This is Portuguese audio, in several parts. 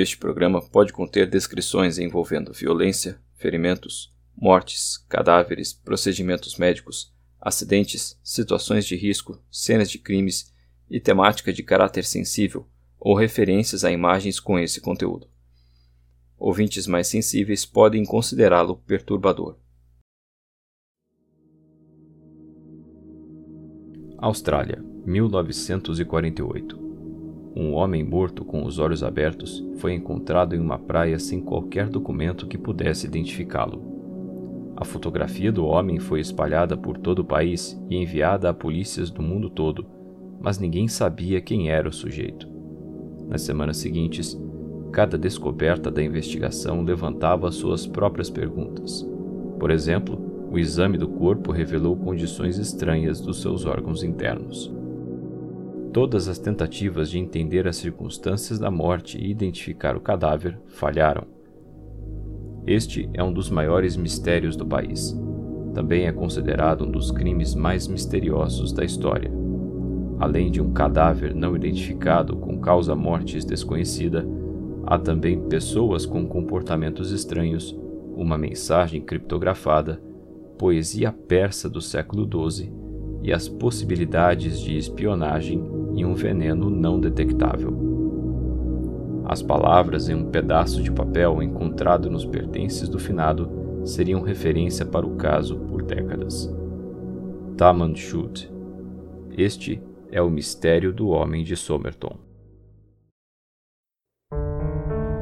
Este programa pode conter descrições envolvendo violência, ferimentos, mortes, cadáveres, procedimentos médicos, acidentes, situações de risco, cenas de crimes e temática de caráter sensível ou referências a imagens com esse conteúdo. Ouvintes mais sensíveis podem considerá-lo perturbador. Austrália, 1948. Um homem morto com os olhos abertos foi encontrado em uma praia sem qualquer documento que pudesse identificá-lo. A fotografia do homem foi espalhada por todo o país e enviada a polícias do mundo todo, mas ninguém sabia quem era o sujeito. Nas semanas seguintes, cada descoberta da investigação levantava suas próprias perguntas. Por exemplo, o exame do corpo revelou condições estranhas dos seus órgãos internos. Todas as tentativas de entender as circunstâncias da morte e identificar o cadáver falharam. Este é um dos maiores mistérios do país. Também é considerado um dos crimes mais misteriosos da história. Além de um cadáver não identificado com causa mortes desconhecida, há também pessoas com comportamentos estranhos, uma mensagem criptografada poesia persa do século XII e as possibilidades de espionagem e um veneno não detectável. As palavras em um pedaço de papel encontrado nos pertences do finado seriam referência para o caso por décadas. Taman Shud. Este é o mistério do homem de Somerton.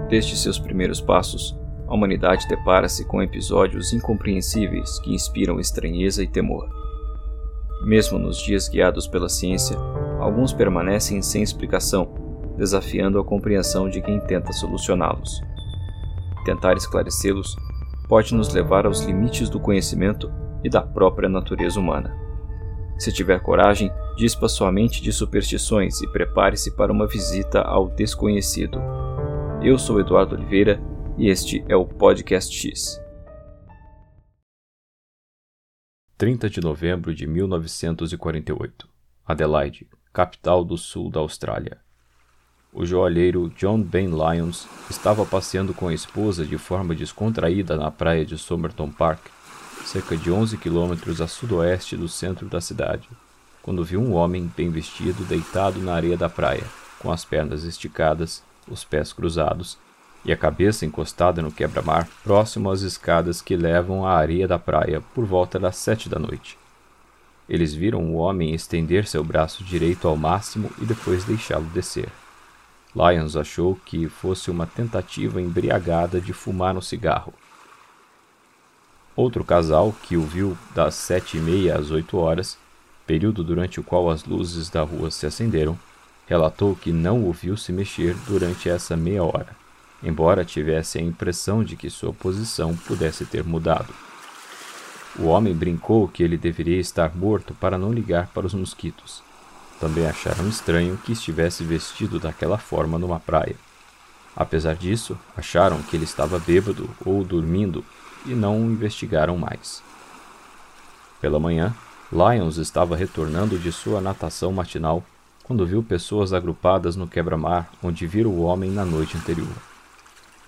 Desde seus primeiros passos, a humanidade depara-se com episódios incompreensíveis que inspiram estranheza e temor. Mesmo nos dias guiados pela ciência, alguns permanecem sem explicação, desafiando a compreensão de quem tenta solucioná-los. Tentar esclarecê-los pode nos levar aos limites do conhecimento e da própria natureza humana. Se tiver coragem, dispa sua mente de superstições e prepare-se para uma visita ao desconhecido. Eu sou Eduardo Oliveira e este é o Podcast X. 30 de novembro de 1948. Adelaide, capital do sul da Austrália. O joalheiro John Ben Lyons estava passeando com a esposa de forma descontraída na praia de Somerton Park, cerca de 11 quilômetros a sudoeste do centro da cidade, quando viu um homem bem vestido deitado na areia da praia, com as pernas esticadas, os pés cruzados e a cabeça encostada no quebra-mar, próximo às escadas que levam à areia da praia por volta das sete da noite. Eles viram o homem estender seu braço direito ao máximo e depois deixá-lo descer. Lyons achou que fosse uma tentativa embriagada de fumar um cigarro. Outro casal, que o viu das sete e meia às oito horas, período durante o qual as luzes da rua se acenderam, relatou que não o viu se mexer durante essa meia hora embora tivesse a impressão de que sua posição pudesse ter mudado. O homem brincou que ele deveria estar morto para não ligar para os mosquitos. Também acharam estranho que estivesse vestido daquela forma numa praia. Apesar disso, acharam que ele estava bêbado ou dormindo e não o investigaram mais. Pela manhã, Lyons estava retornando de sua natação matinal quando viu pessoas agrupadas no quebra-mar onde vira o homem na noite anterior.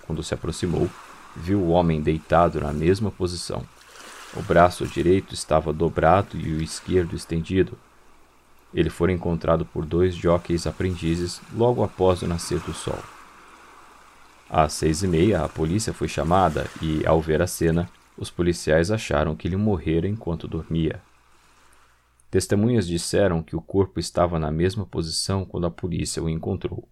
Quando se aproximou, viu o homem deitado na mesma posição. O braço direito estava dobrado e o esquerdo estendido. Ele foi encontrado por dois jockeys aprendizes logo após o nascer do sol. Às seis e meia, a polícia foi chamada e, ao ver a cena, os policiais acharam que ele morrera enquanto dormia. Testemunhas disseram que o corpo estava na mesma posição quando a polícia o encontrou.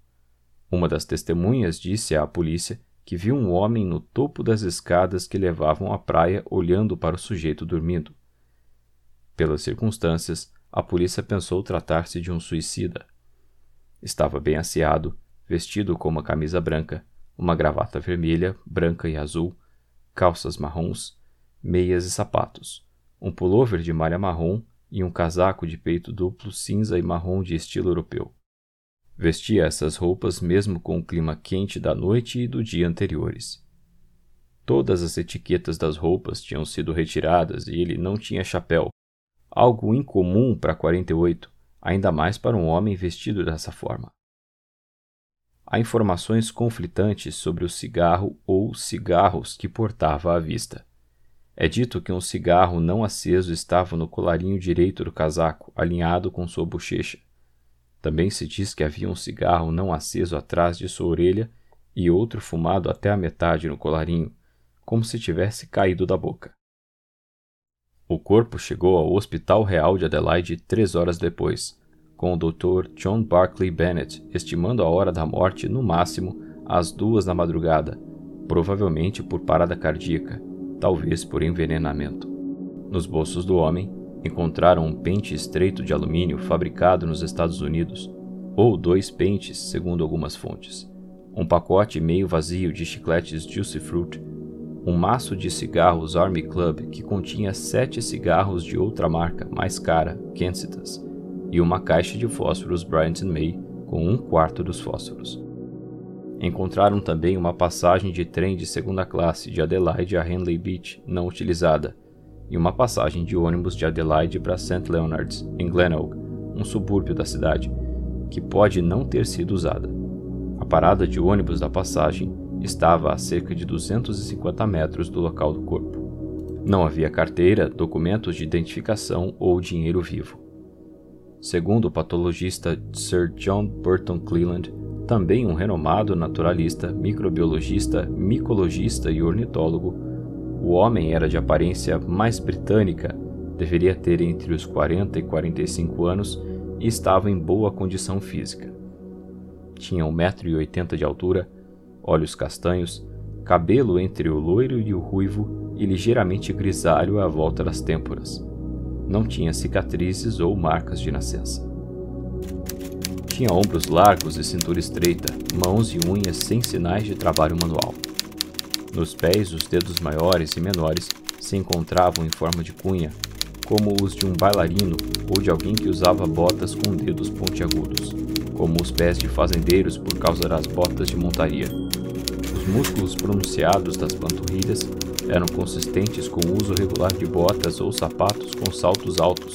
Uma das testemunhas disse à polícia que viu um homem no topo das escadas que levavam à praia olhando para o sujeito dormindo. Pelas circunstâncias, a polícia pensou tratar-se de um suicida. Estava bem asseado, vestido com uma camisa branca, uma gravata vermelha, branca e azul, calças marrons, meias e sapatos, um pullover de malha marrom e um casaco de peito duplo cinza e marrom de estilo europeu. Vestia essas roupas mesmo com o clima quente da noite e do dia anteriores. Todas as etiquetas das roupas tinham sido retiradas e ele não tinha chapéu, algo incomum para 48, ainda mais para um homem vestido dessa forma. há informações conflitantes sobre o cigarro ou cigarros que portava à vista. É dito que um cigarro não aceso estava no colarinho direito do casaco, alinhado com sua bochecha. Também se diz que havia um cigarro não aceso atrás de sua orelha e outro fumado até a metade no colarinho, como se tivesse caído da boca. O corpo chegou ao Hospital Real de Adelaide três horas depois, com o Dr. John Barclay Bennett estimando a hora da morte no máximo às duas da madrugada, provavelmente por parada cardíaca, talvez por envenenamento. Nos bolsos do homem, encontraram um pente estreito de alumínio fabricado nos Estados Unidos, ou dois pentes, segundo algumas fontes, um pacote meio vazio de chicletes Juicy Fruit, um maço de cigarros Army Club que continha sete cigarros de outra marca mais cara, Kansas, e uma caixa de fósforos Bryant May com um quarto dos fósforos. Encontraram também uma passagem de trem de segunda classe de Adelaide a Henley Beach, não utilizada, e uma passagem de ônibus de Adelaide para St. Leonards, em Glenelg, um subúrbio da cidade, que pode não ter sido usada. A parada de ônibus da passagem estava a cerca de 250 metros do local do corpo. Não havia carteira, documentos de identificação ou dinheiro vivo. Segundo o patologista Sir John Burton Cleland, também um renomado naturalista, microbiologista, micologista e ornitólogo, o homem era de aparência mais britânica, deveria ter entre os 40 e 45 anos e estava em boa condição física. Tinha 1,80m de altura, olhos castanhos, cabelo entre o loiro e o ruivo e ligeiramente grisalho à volta das têmporas. Não tinha cicatrizes ou marcas de nascença. Tinha ombros largos e cintura estreita, mãos e unhas sem sinais de trabalho manual. Nos pés, os dedos maiores e menores se encontravam em forma de cunha, como os de um bailarino ou de alguém que usava botas com dedos pontiagudos, como os pés de fazendeiros por causa das botas de montaria. Os músculos pronunciados das panturrilhas eram consistentes com o uso regular de botas ou sapatos com saltos altos,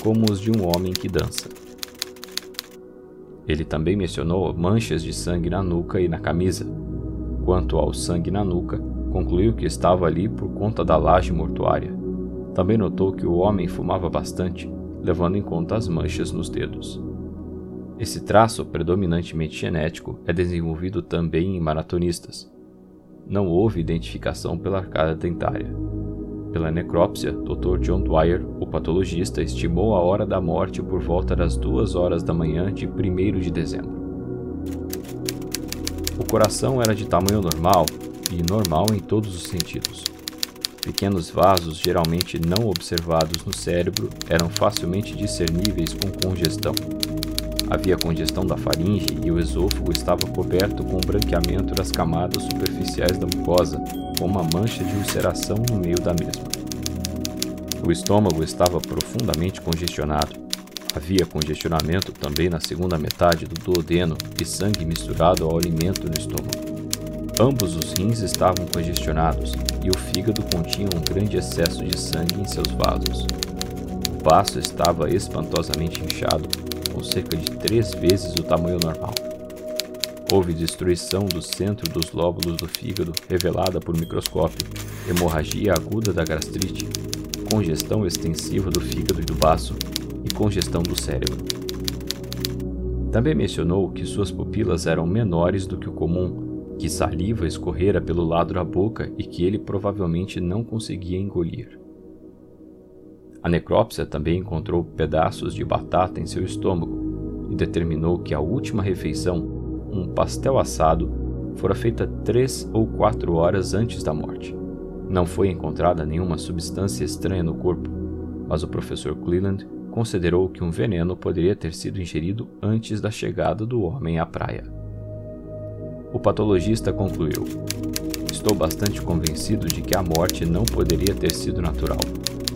como os de um homem que dança. Ele também mencionou manchas de sangue na nuca e na camisa. Quanto ao sangue na nuca, concluiu que estava ali por conta da laje mortuária. Também notou que o homem fumava bastante, levando em conta as manchas nos dedos. Esse traço, predominantemente genético, é desenvolvido também em maratonistas. Não houve identificação pela arcada dentária. Pela necrópsia, Dr. John Dwyer, o patologista, estimou a hora da morte por volta das duas horas da manhã de 1 de dezembro. O coração era de tamanho normal e normal em todos os sentidos. Pequenos vasos, geralmente não observados no cérebro, eram facilmente discerníveis com congestão. Havia congestão da faringe e o esôfago estava coberto com o branqueamento das camadas superficiais da mucosa, com uma mancha de ulceração no meio da mesma. O estômago estava profundamente congestionado. Havia congestionamento também na segunda metade do duodeno e sangue misturado ao alimento no estômago. Ambos os rins estavam congestionados e o fígado continha um grande excesso de sangue em seus vasos. O baço estava espantosamente inchado, com cerca de três vezes o tamanho normal. Houve destruição do centro dos lóbulos do fígado, revelada por microscópio, hemorragia aguda da gastrite, congestão extensiva do fígado e do baço congestão do cérebro. Também mencionou que suas pupilas eram menores do que o comum, que saliva escorrera pelo lado da boca e que ele provavelmente não conseguia engolir. A necrópsia também encontrou pedaços de batata em seu estômago e determinou que a última refeição um pastel assado fora feita três ou quatro horas antes da morte. Não foi encontrada nenhuma substância estranha no corpo, mas o professor Cleland considerou que um veneno poderia ter sido ingerido antes da chegada do homem à praia. O patologista concluiu: Estou bastante convencido de que a morte não poderia ter sido natural.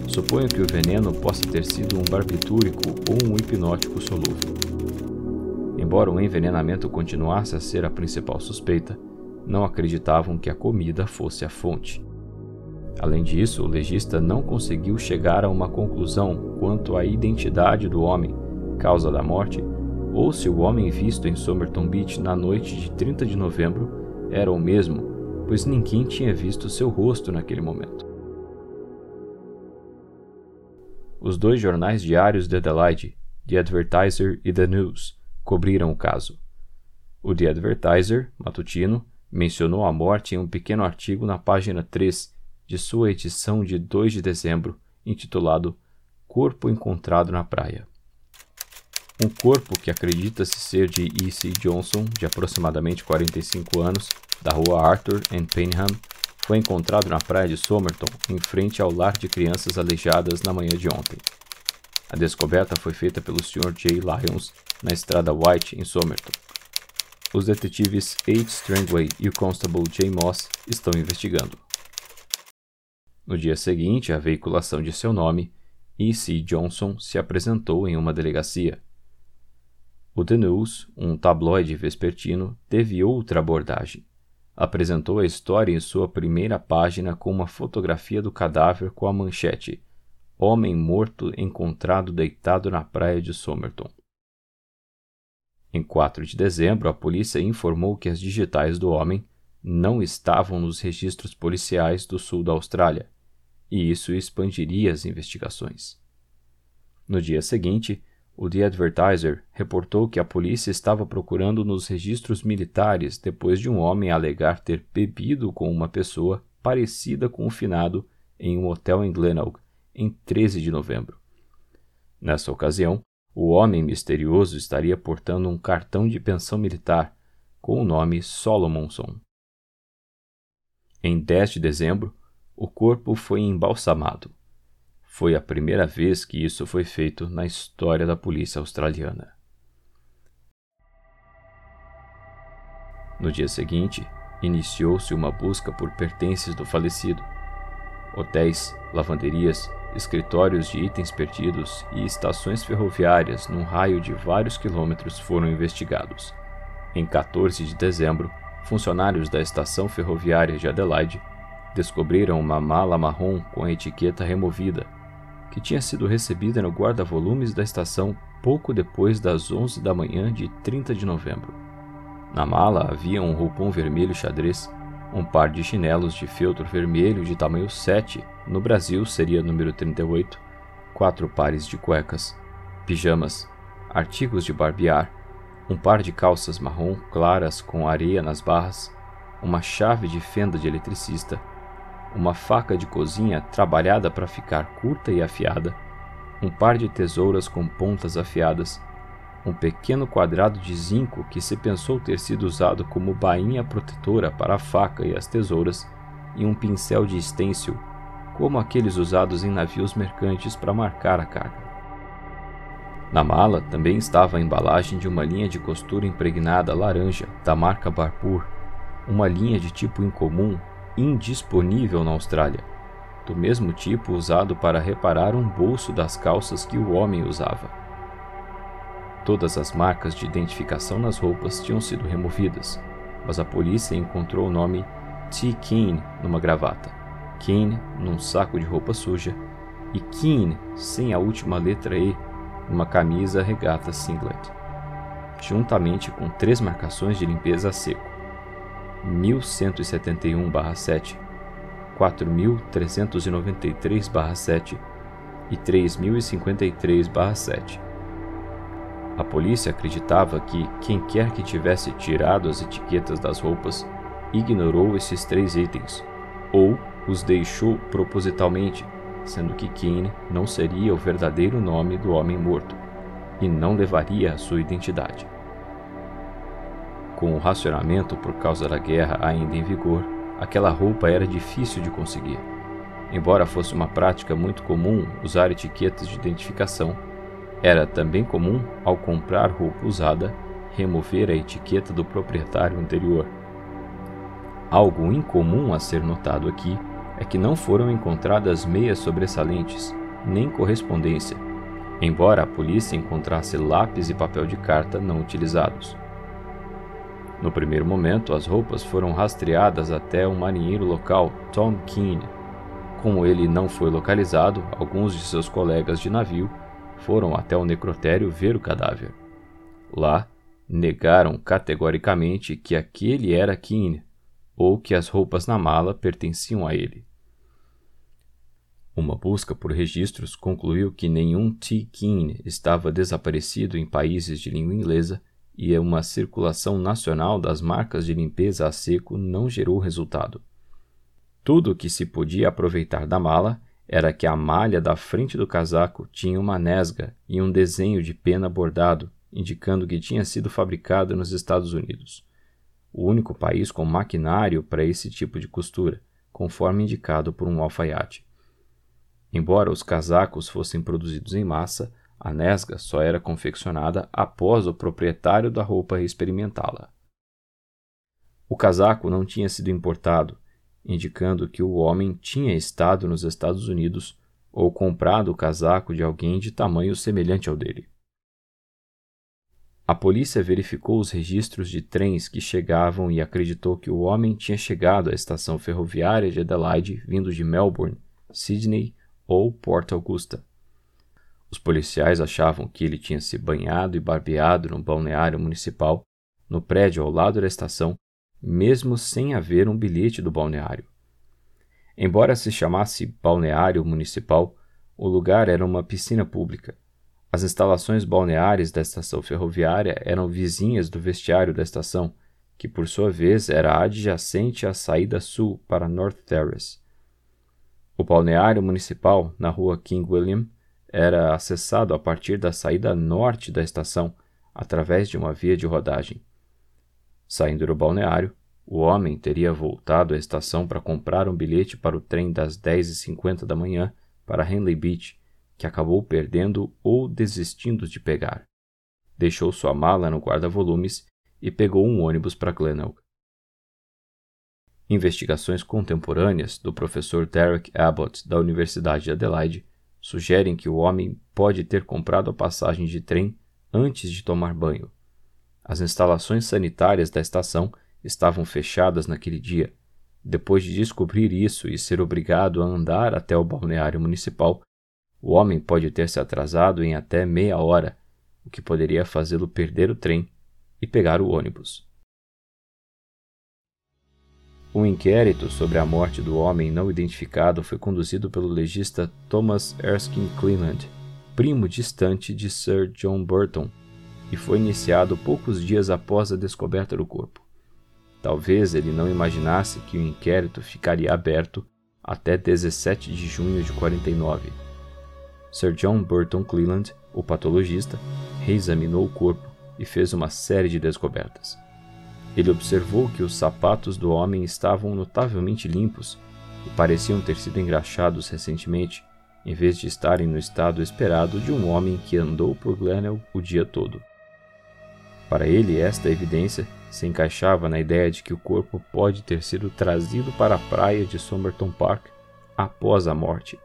Suponho que o veneno possa ter sido um barbitúrico ou um hipnótico solúvel. Embora o envenenamento continuasse a ser a principal suspeita, não acreditavam que a comida fosse a fonte. Além disso, o legista não conseguiu chegar a uma conclusão quanto à identidade do homem, causa da morte, ou se o homem visto em Somerton Beach na noite de 30 de novembro era o mesmo, pois ninguém tinha visto seu rosto naquele momento. Os dois jornais diários de Adelaide, The Advertiser e The News, cobriram o caso. O The Advertiser, matutino, mencionou a morte em um pequeno artigo na página 3 de sua edição de 2 de dezembro, intitulado Corpo encontrado na praia. Um corpo que acredita-se ser de E.C. Johnson, de aproximadamente 45 anos, da rua Arthur em Paynham, foi encontrado na praia de Somerton, em frente ao lar de crianças aleijadas na manhã de ontem. A descoberta foi feita pelo Sr. J. Lyons na estrada White, em Somerton. Os detetives H. Strangway e o constable J. Moss estão investigando. No dia seguinte à veiculação de seu nome, E.C. Johnson se apresentou em uma delegacia. O The News, um tabloide vespertino, teve outra abordagem. Apresentou a história em sua primeira página com uma fotografia do cadáver com a manchete Homem morto encontrado deitado na praia de Somerton. Em 4 de dezembro, a polícia informou que as digitais do homem não estavam nos registros policiais do sul da Austrália, e isso expandiria as investigações. No dia seguinte, o The Advertiser reportou que a polícia estava procurando nos registros militares depois de um homem alegar ter bebido com uma pessoa parecida com o finado em um hotel em Glenelg em 13 de novembro. Nessa ocasião, o homem misterioso estaria portando um cartão de pensão militar com o nome Solomonson. Em 10 de dezembro, o corpo foi embalsamado. Foi a primeira vez que isso foi feito na história da polícia australiana. No dia seguinte, iniciou-se uma busca por pertences do falecido. Hotéis, lavanderias, escritórios de itens perdidos e estações ferroviárias num raio de vários quilômetros foram investigados. Em 14 de dezembro, funcionários da estação ferroviária de Adelaide descobriram uma mala marrom com a etiqueta removida, que tinha sido recebida no guarda-volumes da estação pouco depois das 11 da manhã de 30 de novembro. Na mala havia um roupão vermelho xadrez um par de chinelos de feltro vermelho de tamanho 7, no Brasil seria número 38, quatro pares de cuecas, pijamas, artigos de barbear, um par de calças marrom claras com areia nas barras, uma chave de fenda de eletricista, uma faca de cozinha trabalhada para ficar curta e afiada, um par de tesouras com pontas afiadas, um pequeno quadrado de zinco que se pensou ter sido usado como bainha protetora para a faca e as tesouras, e um pincel de estêncil, como aqueles usados em navios mercantes para marcar a carga. Na mala também estava a embalagem de uma linha de costura impregnada laranja da marca Barpur, uma linha de tipo incomum, indisponível na Austrália, do mesmo tipo usado para reparar um bolso das calças que o homem usava. Todas as marcas de identificação nas roupas tinham sido removidas, mas a polícia encontrou o nome T. Keane numa gravata, Keane num saco de roupa suja e Keane sem a última letra E numa camisa regata singlet, juntamente com três marcações de limpeza a seco: 1171/7, 4393/7 e 3053/7. A polícia acreditava que quem quer que tivesse tirado as etiquetas das roupas ignorou esses três itens, ou os deixou propositalmente, sendo que Kane não seria o verdadeiro nome do homem morto e não levaria a sua identidade. Com o racionamento por causa da guerra ainda em vigor, aquela roupa era difícil de conseguir. Embora fosse uma prática muito comum usar etiquetas de identificação, era também comum, ao comprar roupa usada, remover a etiqueta do proprietário anterior. Algo incomum a ser notado aqui é que não foram encontradas meias sobressalentes, nem correspondência, embora a polícia encontrasse lápis e papel de carta não utilizados. No primeiro momento, as roupas foram rastreadas até um marinheiro local, Tom Keane. Como ele não foi localizado, alguns de seus colegas de navio foram até o necrotério ver o cadáver. Lá, negaram categoricamente que aquele era Keane ou que as roupas na mala pertenciam a ele. Uma busca por registros concluiu que nenhum T. Keane estava desaparecido em países de língua inglesa e uma circulação nacional das marcas de limpeza a seco não gerou resultado. Tudo o que se podia aproveitar da mala era que a malha da frente do casaco tinha uma nesga e um desenho de pena bordado, indicando que tinha sido fabricado nos Estados Unidos, o único país com maquinário para esse tipo de costura, conforme indicado por um alfaiate. Embora os casacos fossem produzidos em massa, a nesga só era confeccionada após o proprietário da roupa experimentá-la. O casaco não tinha sido importado, indicando que o homem tinha estado nos Estados Unidos ou comprado o casaco de alguém de tamanho semelhante ao dele. A polícia verificou os registros de trens que chegavam e acreditou que o homem tinha chegado à estação ferroviária de Adelaide vindo de Melbourne, Sydney ou Port Augusta. Os policiais achavam que ele tinha se banhado e barbeado no balneário municipal, no prédio ao lado da estação, mesmo sem haver um bilhete do balneário. Embora se chamasse balneário municipal, o lugar era uma piscina pública. As instalações balneares da estação ferroviária eram vizinhas do vestiário da estação, que por sua vez era adjacente à saída sul para North Terrace. O balneário municipal, na rua King William, era acessado a partir da saída norte da estação, através de uma via de rodagem. Saindo do balneário, o homem teria voltado à estação para comprar um bilhete para o trem das 10h50 da manhã para Henley Beach, que acabou perdendo ou desistindo de pegar. Deixou sua mala no guarda-volumes e pegou um ônibus para Glenelg. Investigações contemporâneas do professor Derek Abbott da Universidade de Adelaide sugerem que o homem pode ter comprado a passagem de trem antes de tomar banho. As instalações sanitárias da estação estavam fechadas naquele dia. Depois de descobrir isso e ser obrigado a andar até o balneário municipal, o homem pode ter se atrasado em até meia hora, o que poderia fazê-lo perder o trem e pegar o ônibus. Um inquérito sobre a morte do homem não identificado foi conduzido pelo legista Thomas Erskine Cleland, primo distante de Sir John Burton, e foi iniciado poucos dias após a descoberta do corpo. Talvez ele não imaginasse que o inquérito ficaria aberto até 17 de junho de 49. Sir John Burton Cleland, o patologista, reexaminou o corpo e fez uma série de descobertas. Ele observou que os sapatos do homem estavam notavelmente limpos e pareciam ter sido engraxados recentemente, em vez de estarem no estado esperado de um homem que andou por Glenelg o dia todo. Para ele, esta evidência se encaixava na ideia de que o corpo pode ter sido trazido para a praia de Somerton Park após a morte,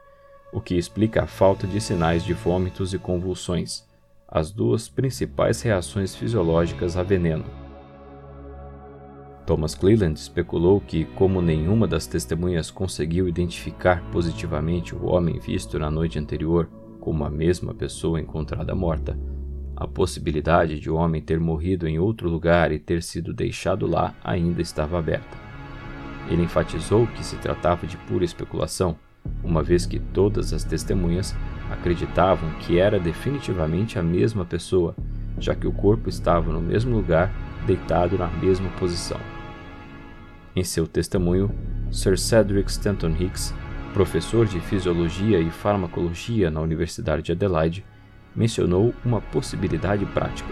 o que explica a falta de sinais de vômitos e convulsões, as duas principais reações fisiológicas a veneno. Thomas Cleland especulou que, como nenhuma das testemunhas conseguiu identificar positivamente o homem visto na noite anterior como a mesma pessoa encontrada morta, a possibilidade de o homem ter morrido em outro lugar e ter sido deixado lá ainda estava aberta. Ele enfatizou que se tratava de pura especulação, uma vez que todas as testemunhas acreditavam que era definitivamente a mesma pessoa, já que o corpo estava no mesmo lugar, deitado na mesma posição. Em seu testemunho, Sir Cedric Stanton Hicks, professor de fisiologia e farmacologia na Universidade de Adelaide, mencionou uma possibilidade prática.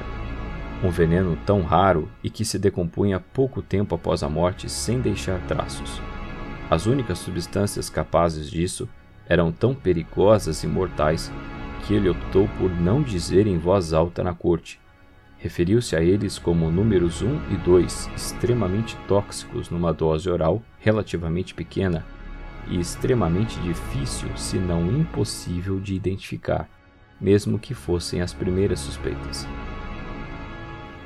Um veneno tão raro e que se decompunha pouco tempo após a morte sem deixar traços. As únicas substâncias capazes disso eram tão perigosas e mortais que ele optou por não dizer em voz alta na corte, referiu-se a eles como números 1 e 2, extremamente tóxicos numa dose oral relativamente pequena e extremamente difícil, se não impossível, de identificar, mesmo que fossem as primeiras suspeitas.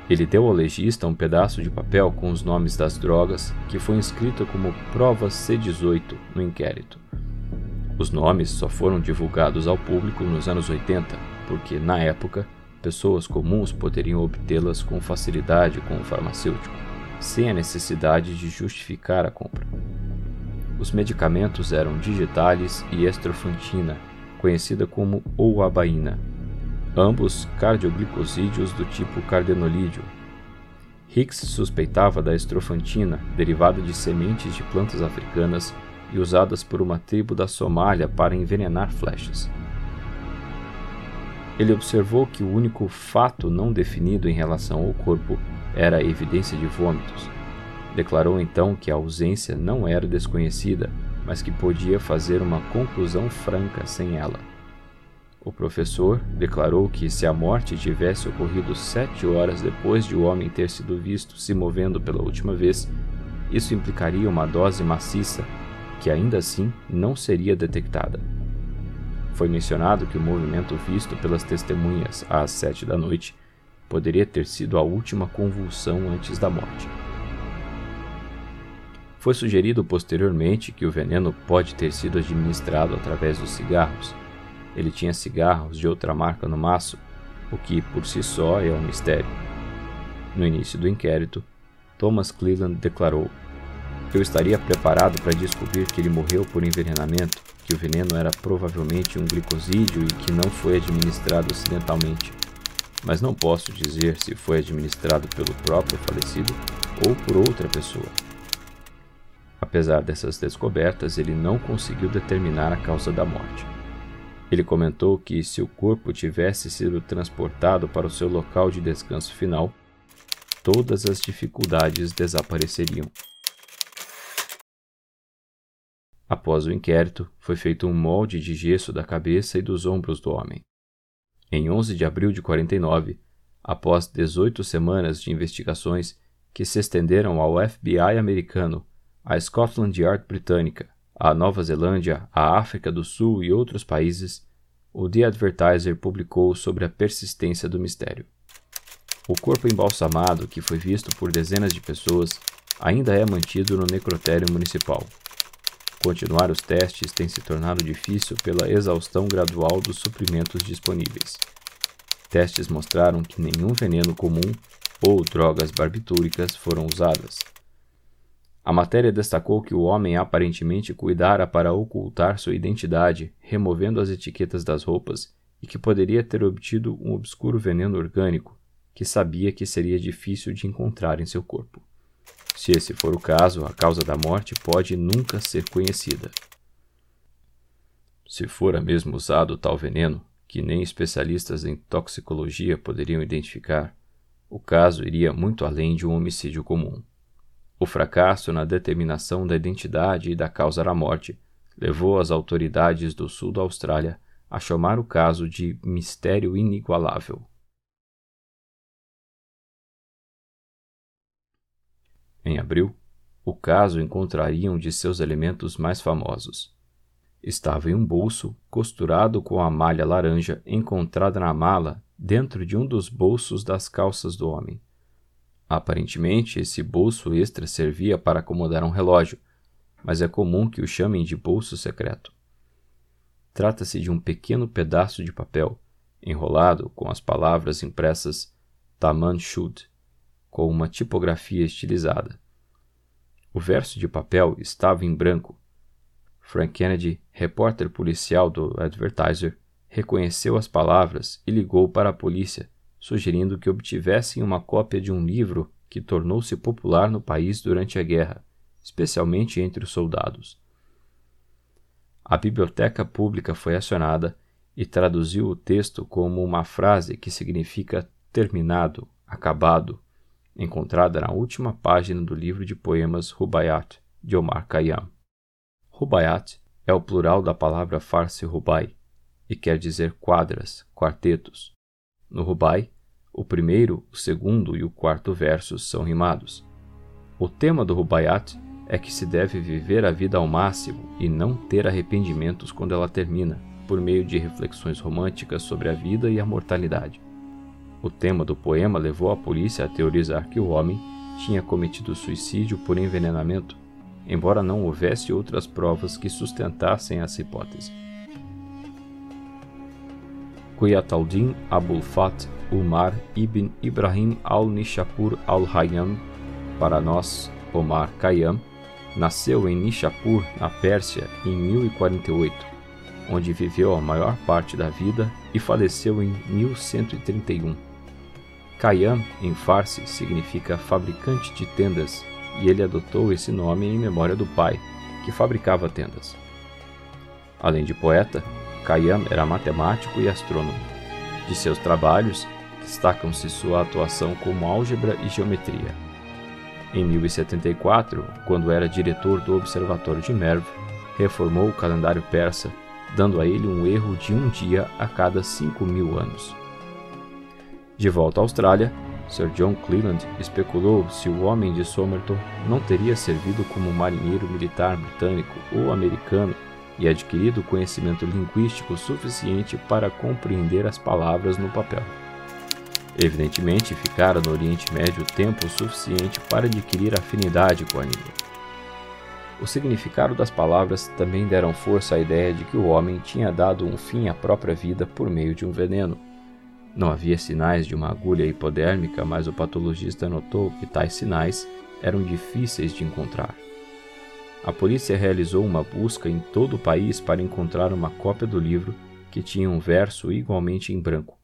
Ele deu ao legista um pedaço de papel com os nomes das drogas que foi inscrito como prova C18 no inquérito. Os nomes só foram divulgados ao público nos anos 80, porque, na época, pessoas comuns poderiam obtê-las com facilidade com o farmacêutico, sem a necessidade de justificar a compra. Os medicamentos eram digitalis e estrofantina, conhecida como ouabaína, ambos cardioglicosídeos do tipo cardenolídeo. Hicks suspeitava da estrofantina, derivada de sementes de plantas africanas e usadas por uma tribo da Somália para envenenar flechas. Ele observou que o único fato não definido em relação ao corpo era a evidência de vômitos. Declarou então que a ausência não era desconhecida, mas que podia fazer uma conclusão franca sem ela. O professor declarou que se a morte tivesse ocorrido sete horas depois de o homem ter sido visto se movendo pela última vez, isso implicaria uma dose maciça que ainda assim não seria detectada. Foi mencionado que o movimento visto pelas testemunhas às sete da noite poderia ter sido a última convulsão antes da morte. Foi sugerido posteriormente que o veneno pode ter sido administrado através dos cigarros. Ele tinha cigarros de outra marca no maço, o que por si só é um mistério. No início do inquérito, Thomas Cleveland declarou eu estaria preparado para descobrir que ele morreu por envenenamento, que o veneno era provavelmente um glicosídeo e que não foi administrado acidentalmente. Mas não posso dizer se foi administrado pelo próprio falecido ou por outra pessoa. Apesar dessas descobertas, ele não conseguiu determinar a causa da morte. Ele comentou que se o corpo tivesse sido transportado para o seu local de descanso final, todas as dificuldades desapareceriam. Após o inquérito, foi feito um molde de gesso da cabeça e dos ombros do homem. Em 11 de abril de 49, após 18 semanas de investigações que se estenderam ao FBI americano, à Scotland Yard britânica, à Nova Zelândia, à África do Sul e outros países, o The Advertiser publicou sobre a persistência do mistério. O corpo embalsamado, que foi visto por dezenas de pessoas, ainda é mantido no necrotério municipal. Continuar os testes tem se tornado difícil pela exaustão gradual dos suprimentos disponíveis. Testes mostraram que nenhum veneno comum ou drogas barbitúricas foram usadas. A matéria destacou que o homem aparentemente cuidara para ocultar sua identidade, removendo as etiquetas das roupas, e que poderia ter obtido um obscuro veneno orgânico que sabia que seria difícil de encontrar em seu corpo. Se esse for o caso, a causa da morte pode nunca ser conhecida. Se fora mesmo usado tal veneno, que nem especialistas em toxicologia poderiam identificar, o caso iria muito além de um homicídio comum. O fracasso na determinação da identidade e da causa da morte levou as autoridades do sul da Austrália a chamar o caso de mistério inigualável. Em abril, o caso encontraria um de seus elementos mais famosos. Estava em um bolso costurado com a malha laranja encontrada na mala dentro de um dos bolsos das calças do homem. Aparentemente, esse bolso extra servia para acomodar um relógio, mas é comum que o chamem de bolso secreto. Trata-se de um pequeno pedaço de papel, enrolado com as palavras impressas Taman Shud, com uma tipografia estilizada. O verso de papel estava em branco. Frank Kennedy, repórter policial do Advertiser, reconheceu as palavras e ligou para a polícia, sugerindo que obtivessem uma cópia de um livro que tornou-se popular no país durante a guerra, especialmente entre os soldados. A biblioteca pública foi acionada e traduziu o texto como uma frase que significa terminado, acabado, encontrada na última página do livro de poemas Rubaiyat, de Omar Khayyam. Rubaiyat é o plural da palavra farsi rubai e quer dizer quadras, quartetos. No rubai, o primeiro, o segundo e o quarto versos são rimados. O tema do Rubaiyat é que se deve viver a vida ao máximo e não ter arrependimentos quando ela termina, por meio de reflexões românticas sobre a vida e a mortalidade. O tema do poema levou a polícia a teorizar que o homem tinha cometido suicídio por envenenamento, embora não houvesse outras provas que sustentassem essa hipótese. Quyataldin Abul Fat Umar ibn Ibrahim al-Nishapur al-Hayyam, para nós Omar Khayyam, nasceu em Nishapur, na Pérsia, em 1048, onde viveu a maior parte da vida e faleceu em 1131. Khayyam, em Farsi, significa fabricante de tendas, e ele adotou esse nome em memória do pai, que fabricava tendas. Além de poeta, Khayyam era matemático e astrônomo. De seus trabalhos, destacam-se sua atuação como álgebra e geometria. Em 1074, quando era diretor do Observatório de Merv, reformou o calendário persa, dando a ele um erro de um dia a cada 5 mil anos. De volta à Austrália, Sir John Cleland especulou se o homem de Somerton não teria servido como marinheiro militar britânico ou americano e adquirido conhecimento linguístico suficiente para compreender as palavras no papel. Evidentemente, ficara no Oriente Médio tempo suficiente para adquirir afinidade com a língua. O significado das palavras também deram força à ideia de que o homem tinha dado um fim à própria vida por meio de um veneno. Não havia sinais de uma agulha hipodérmica, mas o patologista notou que tais sinais eram difíceis de encontrar. A polícia realizou uma busca em todo o país para encontrar uma cópia do livro que tinha um verso igualmente em branco.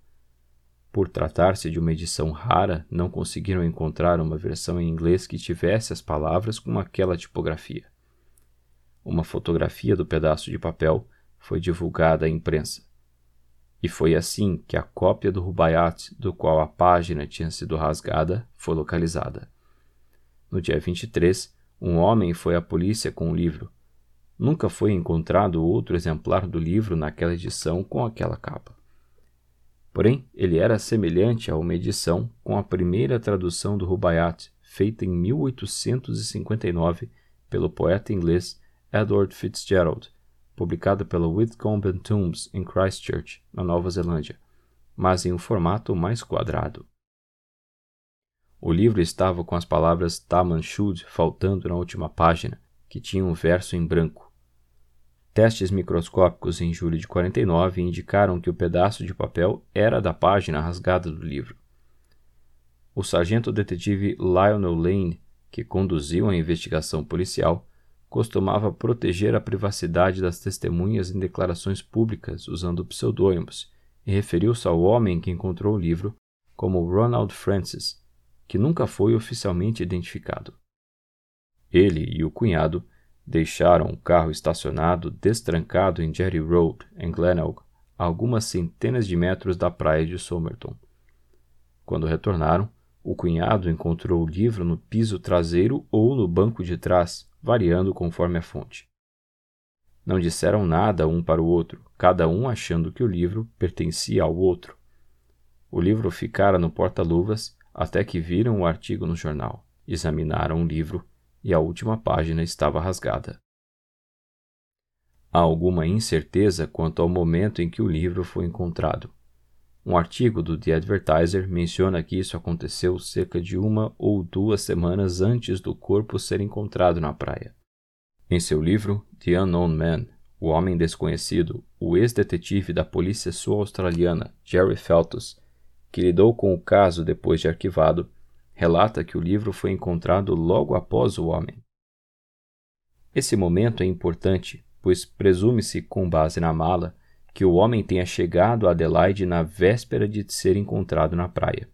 Por tratar-se de uma edição rara, não conseguiram encontrar uma versão em inglês que tivesse as palavras com aquela tipografia. Uma fotografia do pedaço de papel foi divulgada à imprensa. E foi assim que a cópia do Rubaiyat, do qual a página tinha sido rasgada, foi localizada. No dia 23, um homem foi à polícia com o livro. Nunca foi encontrado outro exemplar do livro naquela edição com aquela capa. Porém, ele era semelhante a uma edição com a primeira tradução do Rubaiyat, feita em 1859 pelo poeta inglês Edward Fitzgerald, publicada pela Whitcomb Tombs em Christchurch, na Nova Zelândia, mas em um formato mais quadrado. O livro estava com as palavras Taman Shud faltando na última página, que tinha um verso em branco. Testes microscópicos em julho de 49 indicaram que o pedaço de papel era da página rasgada do livro. O sargento detetive Lionel Lane, que conduziu a investigação policial, costumava proteger a privacidade das testemunhas em declarações públicas usando pseudônimos e referiu-se ao homem que encontrou o livro como Ronald Francis, que nunca foi oficialmente identificado. Ele e o cunhado Deixaram o carro estacionado destrancado em Jerry Road, em Glenelg, a algumas centenas de metros da praia de Somerton. Quando retornaram, o cunhado encontrou o livro no piso traseiro ou no banco de trás, variando conforme a fonte. Não disseram nada um para o outro, cada um achando que o livro pertencia ao outro. O livro ficara no porta-luvas até que viram o artigo no jornal, examinaram o livro e a última página estava rasgada. Há alguma incerteza quanto ao momento em que o livro foi encontrado. Um artigo do The Advertiser menciona que isso aconteceu cerca de uma ou duas semanas antes do corpo ser encontrado na praia. Em seu livro The Unknown Man, O Homem Desconhecido, o ex-detetive da polícia sul-australiana Jerry Feltus, que lidou com o caso depois de arquivado, relata que o livro foi encontrado logo após o homem. Esse momento é importante, pois presume-se, com base na mala, que o homem tenha chegado a Adelaide na véspera de ser encontrado na praia.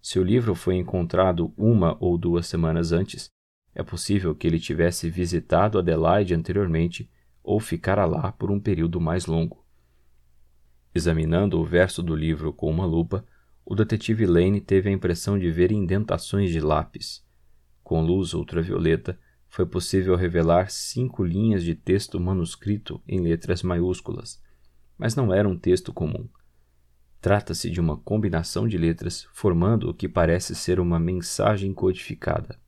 Se o livro foi encontrado uma ou duas semanas antes, é possível que ele tivesse visitado Adelaide anteriormente ou ficara lá por um período mais longo. Examinando o verso do livro com uma lupa, o detetive Lane teve a impressão de ver indentações de lápis. Com luz ultravioleta, foi possível revelar cinco linhas de texto manuscrito em letras maiúsculas, mas não era um texto comum. Trata-se de uma combinação de letras formando o que parece ser uma mensagem codificada.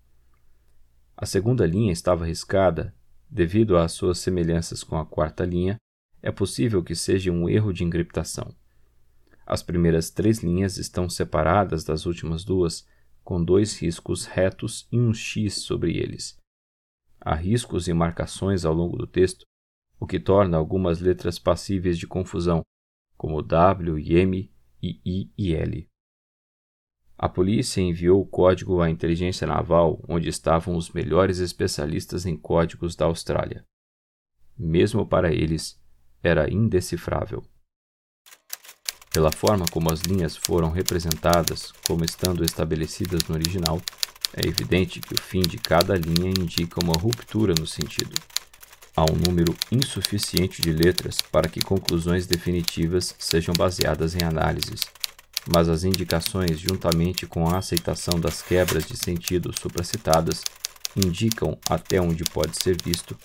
A segunda linha estava riscada, devido às suas semelhanças com a quarta linha, é possível que seja um erro de encriptação. As primeiras três linhas estão separadas das últimas duas, com dois riscos retos e um X sobre eles. Há riscos e marcações ao longo do texto, o que torna algumas letras passíveis de confusão, como W, M e I e L. A polícia enviou o código à inteligência naval, onde estavam os melhores especialistas em códigos da Austrália. Mesmo para eles, era indecifrável. Pela forma como as linhas foram representadas, como estando estabelecidas no original, é evidente que o fim de cada linha indica uma ruptura no sentido. Há um número insuficiente de letras para que conclusões definitivas sejam baseadas em análises, mas as indicações, juntamente com a aceitação das quebras de sentido supracitadas, indicam, até onde pode ser visto,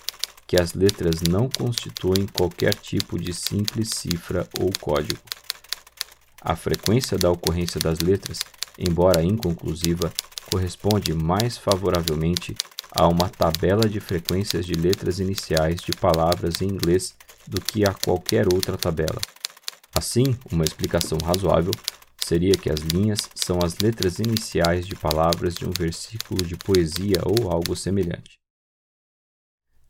que as letras não constituem qualquer tipo de simples cifra ou código. A frequência da ocorrência das letras, embora inconclusiva, corresponde mais favoravelmente a uma tabela de frequências de letras iniciais de palavras em inglês do que a qualquer outra tabela. Assim, uma explicação razoável seria que as linhas são as letras iniciais de palavras de um versículo de poesia ou algo semelhante.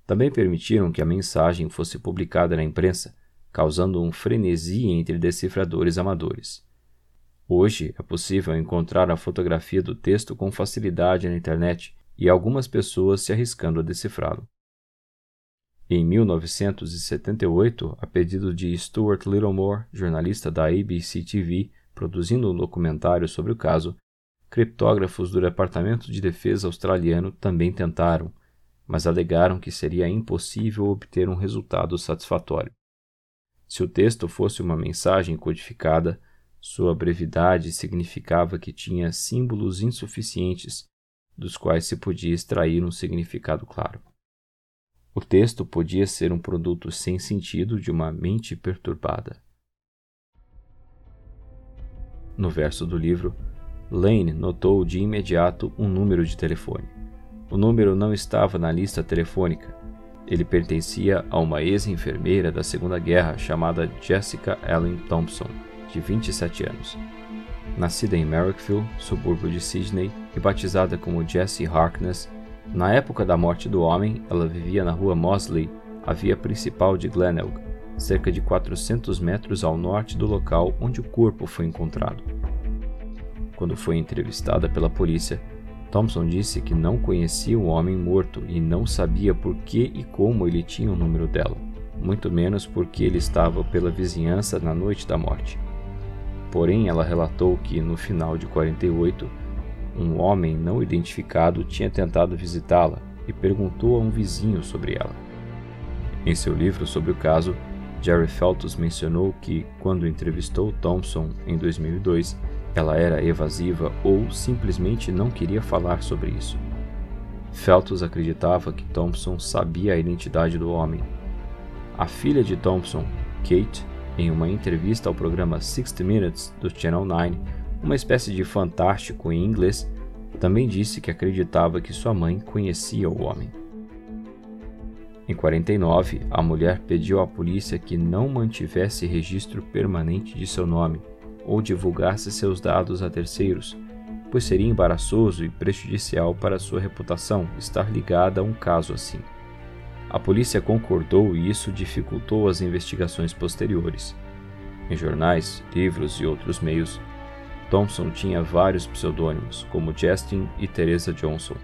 Também permitiram que a mensagem fosse publicada na imprensa causando um frenesi entre decifradores amadores. Hoje é possível encontrar a fotografia do texto com facilidade na internet e algumas pessoas se arriscando a decifrá-lo. Em 1978, a pedido de Stuart Littlemore, jornalista da ABC TV, produzindo um documentário sobre o caso, criptógrafos do Departamento de Defesa australiano também tentaram, mas alegaram que seria impossível obter um resultado satisfatório. Se o texto fosse uma mensagem codificada, sua brevidade significava que tinha símbolos insuficientes, dos quais se podia extrair um significado claro. O texto podia ser um produto sem sentido de uma mente perturbada. No verso do livro, Lane notou de imediato um número de telefone. O número não estava na lista telefônica, ele pertencia a uma ex-enfermeira da Segunda Guerra chamada Jessica Ellen Thompson, de 27 anos. Nascida em Marrickville, subúrbio de Sydney, e batizada como Jessie Harkness, na época da morte do homem, ela vivia na rua Mosley, a via principal de Glenelg, cerca de 400 metros ao norte do local onde o corpo foi encontrado. Quando foi entrevistada pela polícia, Thompson disse que não conhecia o homem morto e não sabia por que e como ele tinha o número dela, muito menos porque ele estava pela vizinhança na noite da morte. Porém, ela relatou que, no final de 48, um homem não identificado tinha tentado visitá-la e perguntou a um vizinho sobre ela. Em seu livro sobre o caso, Jerry Feltus mencionou que, quando entrevistou Thompson em 2002, ela era evasiva ou simplesmente não queria falar sobre isso. Feltus acreditava que Thompson sabia a identidade do homem. A filha de Thompson, Kate, em uma entrevista ao programa 60 Minutes do Channel 9, uma espécie de fantástico em inglês, também disse que acreditava que sua mãe conhecia o homem. Em 49, a mulher pediu à polícia que não mantivesse registro permanente de seu nome ou divulgasse seus dados a terceiros, pois seria embaraçoso e prejudicial para sua reputação estar ligada a um caso assim. A polícia concordou e isso dificultou as investigações posteriores. Em jornais, livros e outros meios, Thompson tinha vários pseudônimos, como Justin e Teresa Johnson.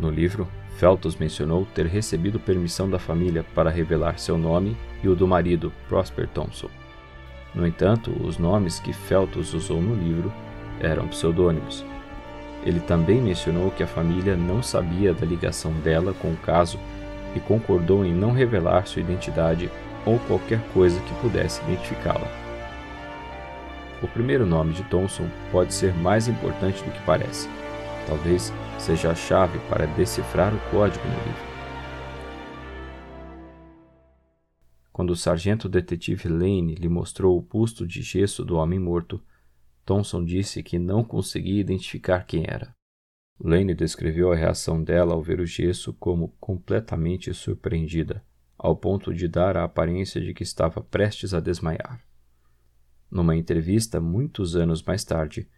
No livro, Feltus mencionou ter recebido permissão da família para revelar seu nome e o do marido, Prosper Thompson. No entanto, os nomes que Feltus usou no livro eram pseudônimos. Ele também mencionou que a família não sabia da ligação dela com o caso e concordou em não revelar sua identidade ou qualquer coisa que pudesse identificá-la. O primeiro nome de Thomson pode ser mais importante do que parece. Talvez seja a chave para decifrar o código no livro. Quando o sargento detetive Lane lhe mostrou o busto de gesso do homem morto, Thomson disse que não conseguia identificar quem era. Lane descreveu a reação dela ao ver o gesso como completamente surpreendida, ao ponto de dar a aparência de que estava prestes a desmaiar. Numa entrevista muitos anos mais tarde,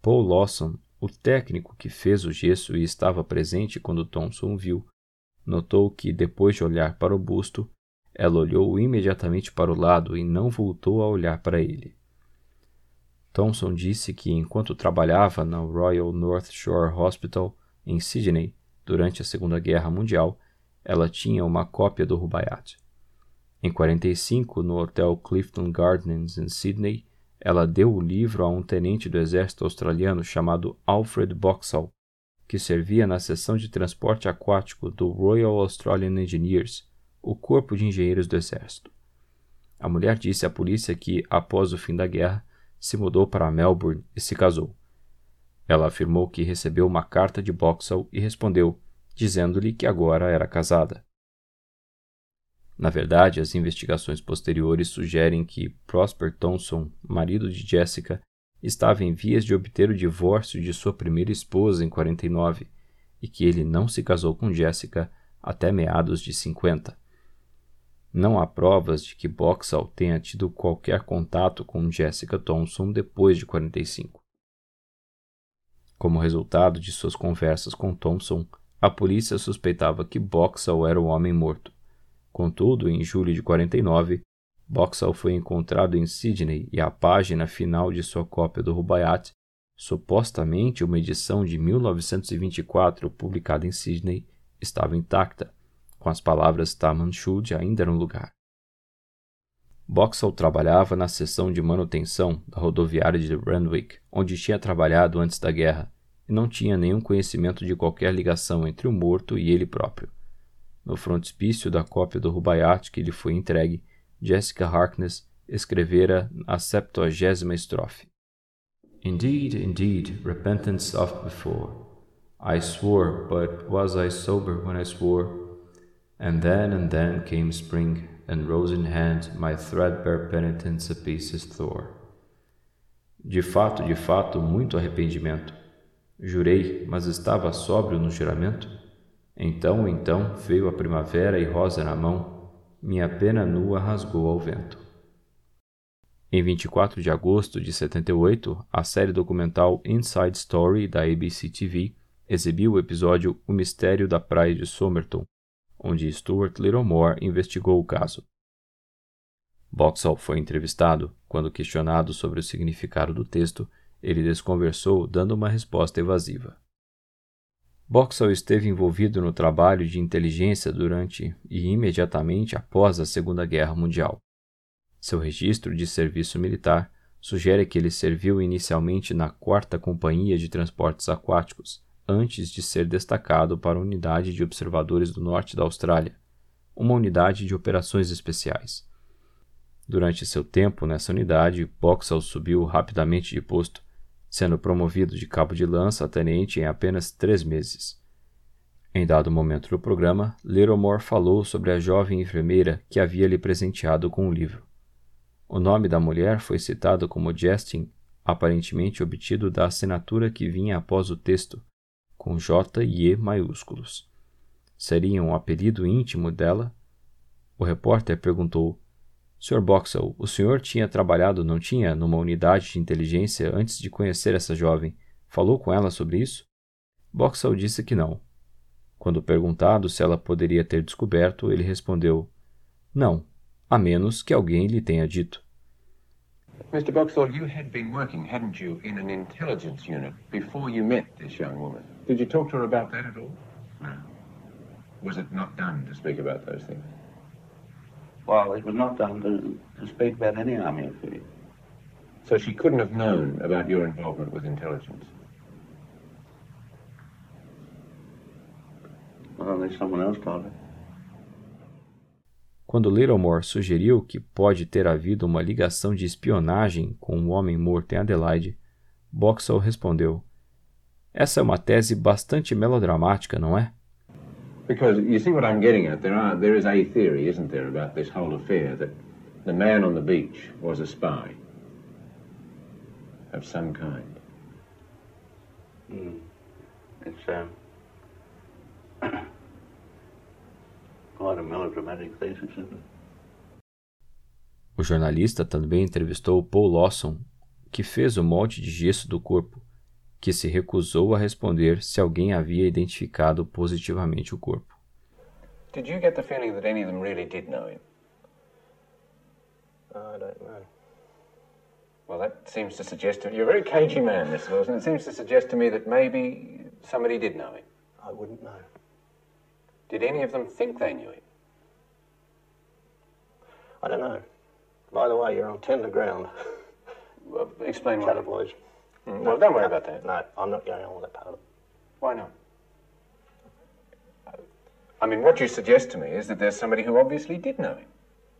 Paul Lawson, o técnico que fez o gesso e estava presente quando Thomson o viu, notou que, depois de olhar para o busto, ela olhou imediatamente para o lado e não voltou a olhar para ele. Thompson disse que enquanto trabalhava na Royal North Shore Hospital em Sydney durante a Segunda Guerra Mundial, ela tinha uma cópia do Rubaiyat. Em 45, no Hotel Clifton Gardens em Sydney, ela deu o livro a um tenente do exército australiano chamado Alfred Boxall, que servia na seção de transporte aquático do Royal Australian Engineers, o corpo de engenheiros do exército. A mulher disse à polícia que, após o fim da guerra, se mudou para Melbourne e se casou. Ela afirmou que recebeu uma carta de Boxall e respondeu, dizendo-lhe que agora era casada. Na verdade, as investigações posteriores sugerem que Prosper Thompson, marido de Jessica, estava em vias de obter o divórcio de sua primeira esposa em 49 e que ele não se casou com Jessica até meados de 50. Não há provas de que Boxall tenha tido qualquer contato com Jessica Thompson depois de 45. Como resultado de suas conversas com Thompson, a polícia suspeitava que Boxall era o homem morto. Contudo, em julho de 49, Boxall foi encontrado em Sydney e a página final de sua cópia do Rubaiyat, supostamente uma edição de 1924 publicada em Sydney, estava intacta, com as palavras Taman Shud ainda no lugar. Boxall trabalhava na seção de manutenção da rodoviária de Randwick, onde tinha trabalhado antes da guerra, e não tinha nenhum conhecimento de qualquer ligação entre o morto e ele próprio. No frontispício da cópia do Rubaiyat que lhe foi entregue, Jessica Harkness escrevera a septuagésima estrofe. Indeed, indeed, repentance oft before. I swore, but was I sober when I swore? And then and then came spring, and rose in hand my threadbare penitence a pieces tore. De fato, de fato, muito arrependimento. Jurei, mas estava sóbrio no juramento? Então, então, veio a primavera e rosa na mão, minha pena nua rasgou ao vento. Em 24 de agosto de 78, a série documental Inside Story da ABC TV exibiu o episódio O Mistério da Praia de Somerton, onde Stuart Littlemore investigou o caso. Boxall foi entrevistado. Quando questionado sobre o significado do texto, ele desconversou, dando uma resposta evasiva. Boxall esteve envolvido no trabalho de inteligência durante e imediatamente após a Segunda Guerra Mundial. Seu registro de serviço militar sugere que ele serviu inicialmente na 4 Companhia de Transportes Aquáticos, antes de ser destacado para a Unidade de Observadores do Norte da Austrália, uma unidade de operações especiais. Durante seu tempo nessa unidade, Boxall subiu rapidamente de posto sendo promovido de cabo de lança a tenente em apenas três meses. Em dado momento do programa, Littlemore falou sobre a jovem enfermeira que havia lhe presenteado com o um livro. O nome da mulher foi citado como Justin, aparentemente obtido da assinatura que vinha após o texto, com J e E maiúsculos. Seria um apelido íntimo dela? O repórter perguntou Sr. Boxall, o senhor tinha trabalhado, não tinha, numa unidade de inteligência antes de conhecer essa jovem. Falou com ela sobre isso? Boxall disse que não. Quando perguntado se ela poderia ter descoberto, ele respondeu: Não, a menos que alguém lhe tenha dito. Mr. Boxall, you had been working, hadn't you, in an intelligence unit before you met this young woman? Did you talk to her about that at all? No. Was it not done to speak about those things? Well, it was not done to, to speak about any army affair. So she couldn't have known about your involvement with intelligence? Well, unless someone else told her. Quando Littlemore sugeriu que pode ter havido uma ligação de espionagem com um homem morto em Adelaide, Boxall respondeu: Essa é uma tese bastante melodramática, não é? Because you see what I'm getting at? There are there is a theory, isn't there, about this whole affair that the man on the beach was a spy of some kind. Mm. It's um, quite a melodramatic thesis, isn't it? O jornalista também entrevistou Paul Lawson, que fez o molde de gesso do corpo que se recusou a responder se alguém havia identificado positivamente o corpo. Did you get the feeling that any of them really did know him? I don't know. Well, that seems to suggest to you're a very cagey man, Mr. Wilson. It seems to suggest to me that maybe somebody did know him. I wouldn't know. Did any of them think they knew him? I don't know. By the way, you're on tender ground. Well, explain why. Mm, well, don't worry about that. No, I'm not going on that part. Why not? I mean, what you suggest to me is that there's somebody who obviously did know him.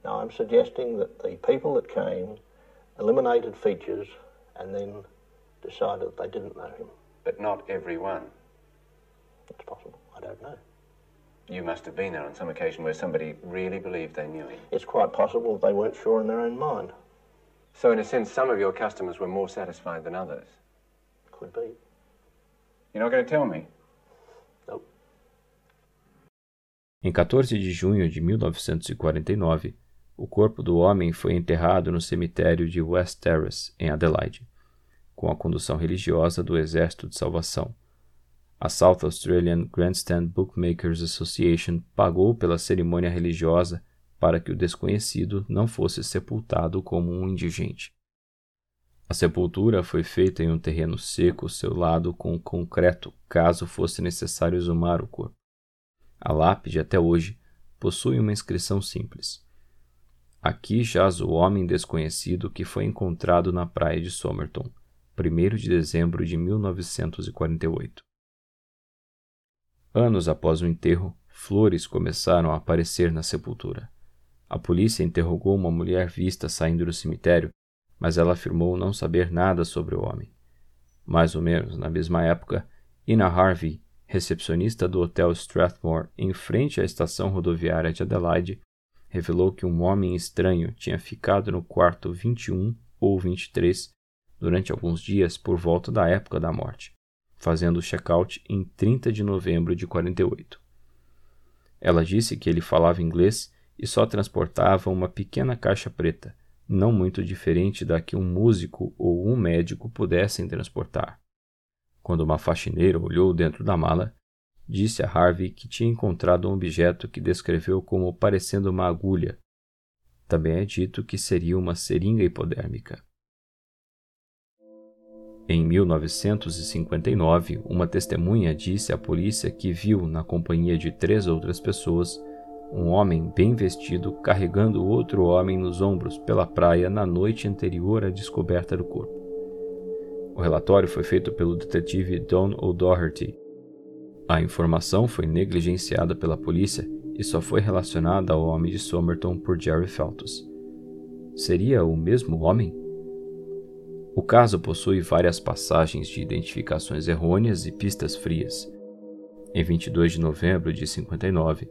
No, I'm suggesting that the people that came eliminated features and then decided they didn't know him. But not everyone. It's possible. I don't know. You must have been there on some occasion where somebody really believed they knew him. It's quite possible they weren't sure in their own mind. So, in a sense, some of your customers were more satisfied than others. Could be. You're not going to tell me? Nope. Em 14 de junho de 1949, o corpo do homem foi enterrado no cemitério de West Terrace, em Adelaide, com a condução religiosa do Exército de Salvação. A South Australian Grandstand Bookmakers Association pagou pela cerimônia religiosa para que o desconhecido não fosse sepultado como um indigente. A sepultura foi feita em um terreno seco selado com concreto, caso fosse necessário exumar o corpo. A lápide, até hoje, possui uma inscrição simples. Aqui jaz o homem desconhecido que foi encontrado na praia de Somerton, 1 de dezembro de 1948. Anos após o enterro, flores começaram a aparecer na sepultura. A polícia interrogou uma mulher vista saindo do cemitério, mas ela afirmou não saber nada sobre o homem. Mais ou menos na mesma época, Ina Harvey, recepcionista do Hotel Strathmore em frente à estação rodoviária de Adelaide, revelou que um homem estranho tinha ficado no quarto 21 ou 23 durante alguns dias por volta da época da morte, fazendo o check-out em 30 de novembro de 48. Ela disse que ele falava inglês e só transportava uma pequena caixa preta, não muito diferente da que um músico ou um médico pudessem transportar. Quando uma faxineira olhou dentro da mala, disse a Harvey que tinha encontrado um objeto que descreveu como parecendo uma agulha. Também é dito que seria uma seringa hipodérmica. Em 1959, uma testemunha disse à polícia que viu, na companhia de três outras pessoas, um homem bem vestido carregando outro homem nos ombros pela praia na noite anterior à descoberta do corpo. O relatório foi feito pelo detetive Don O'Doherty. A informação foi negligenciada pela polícia e só foi relacionada ao homem de Somerton por Jerry Feltus. Seria o mesmo homem? O caso possui várias passagens de identificações errôneas e pistas frias. Em 22 de novembro de 59,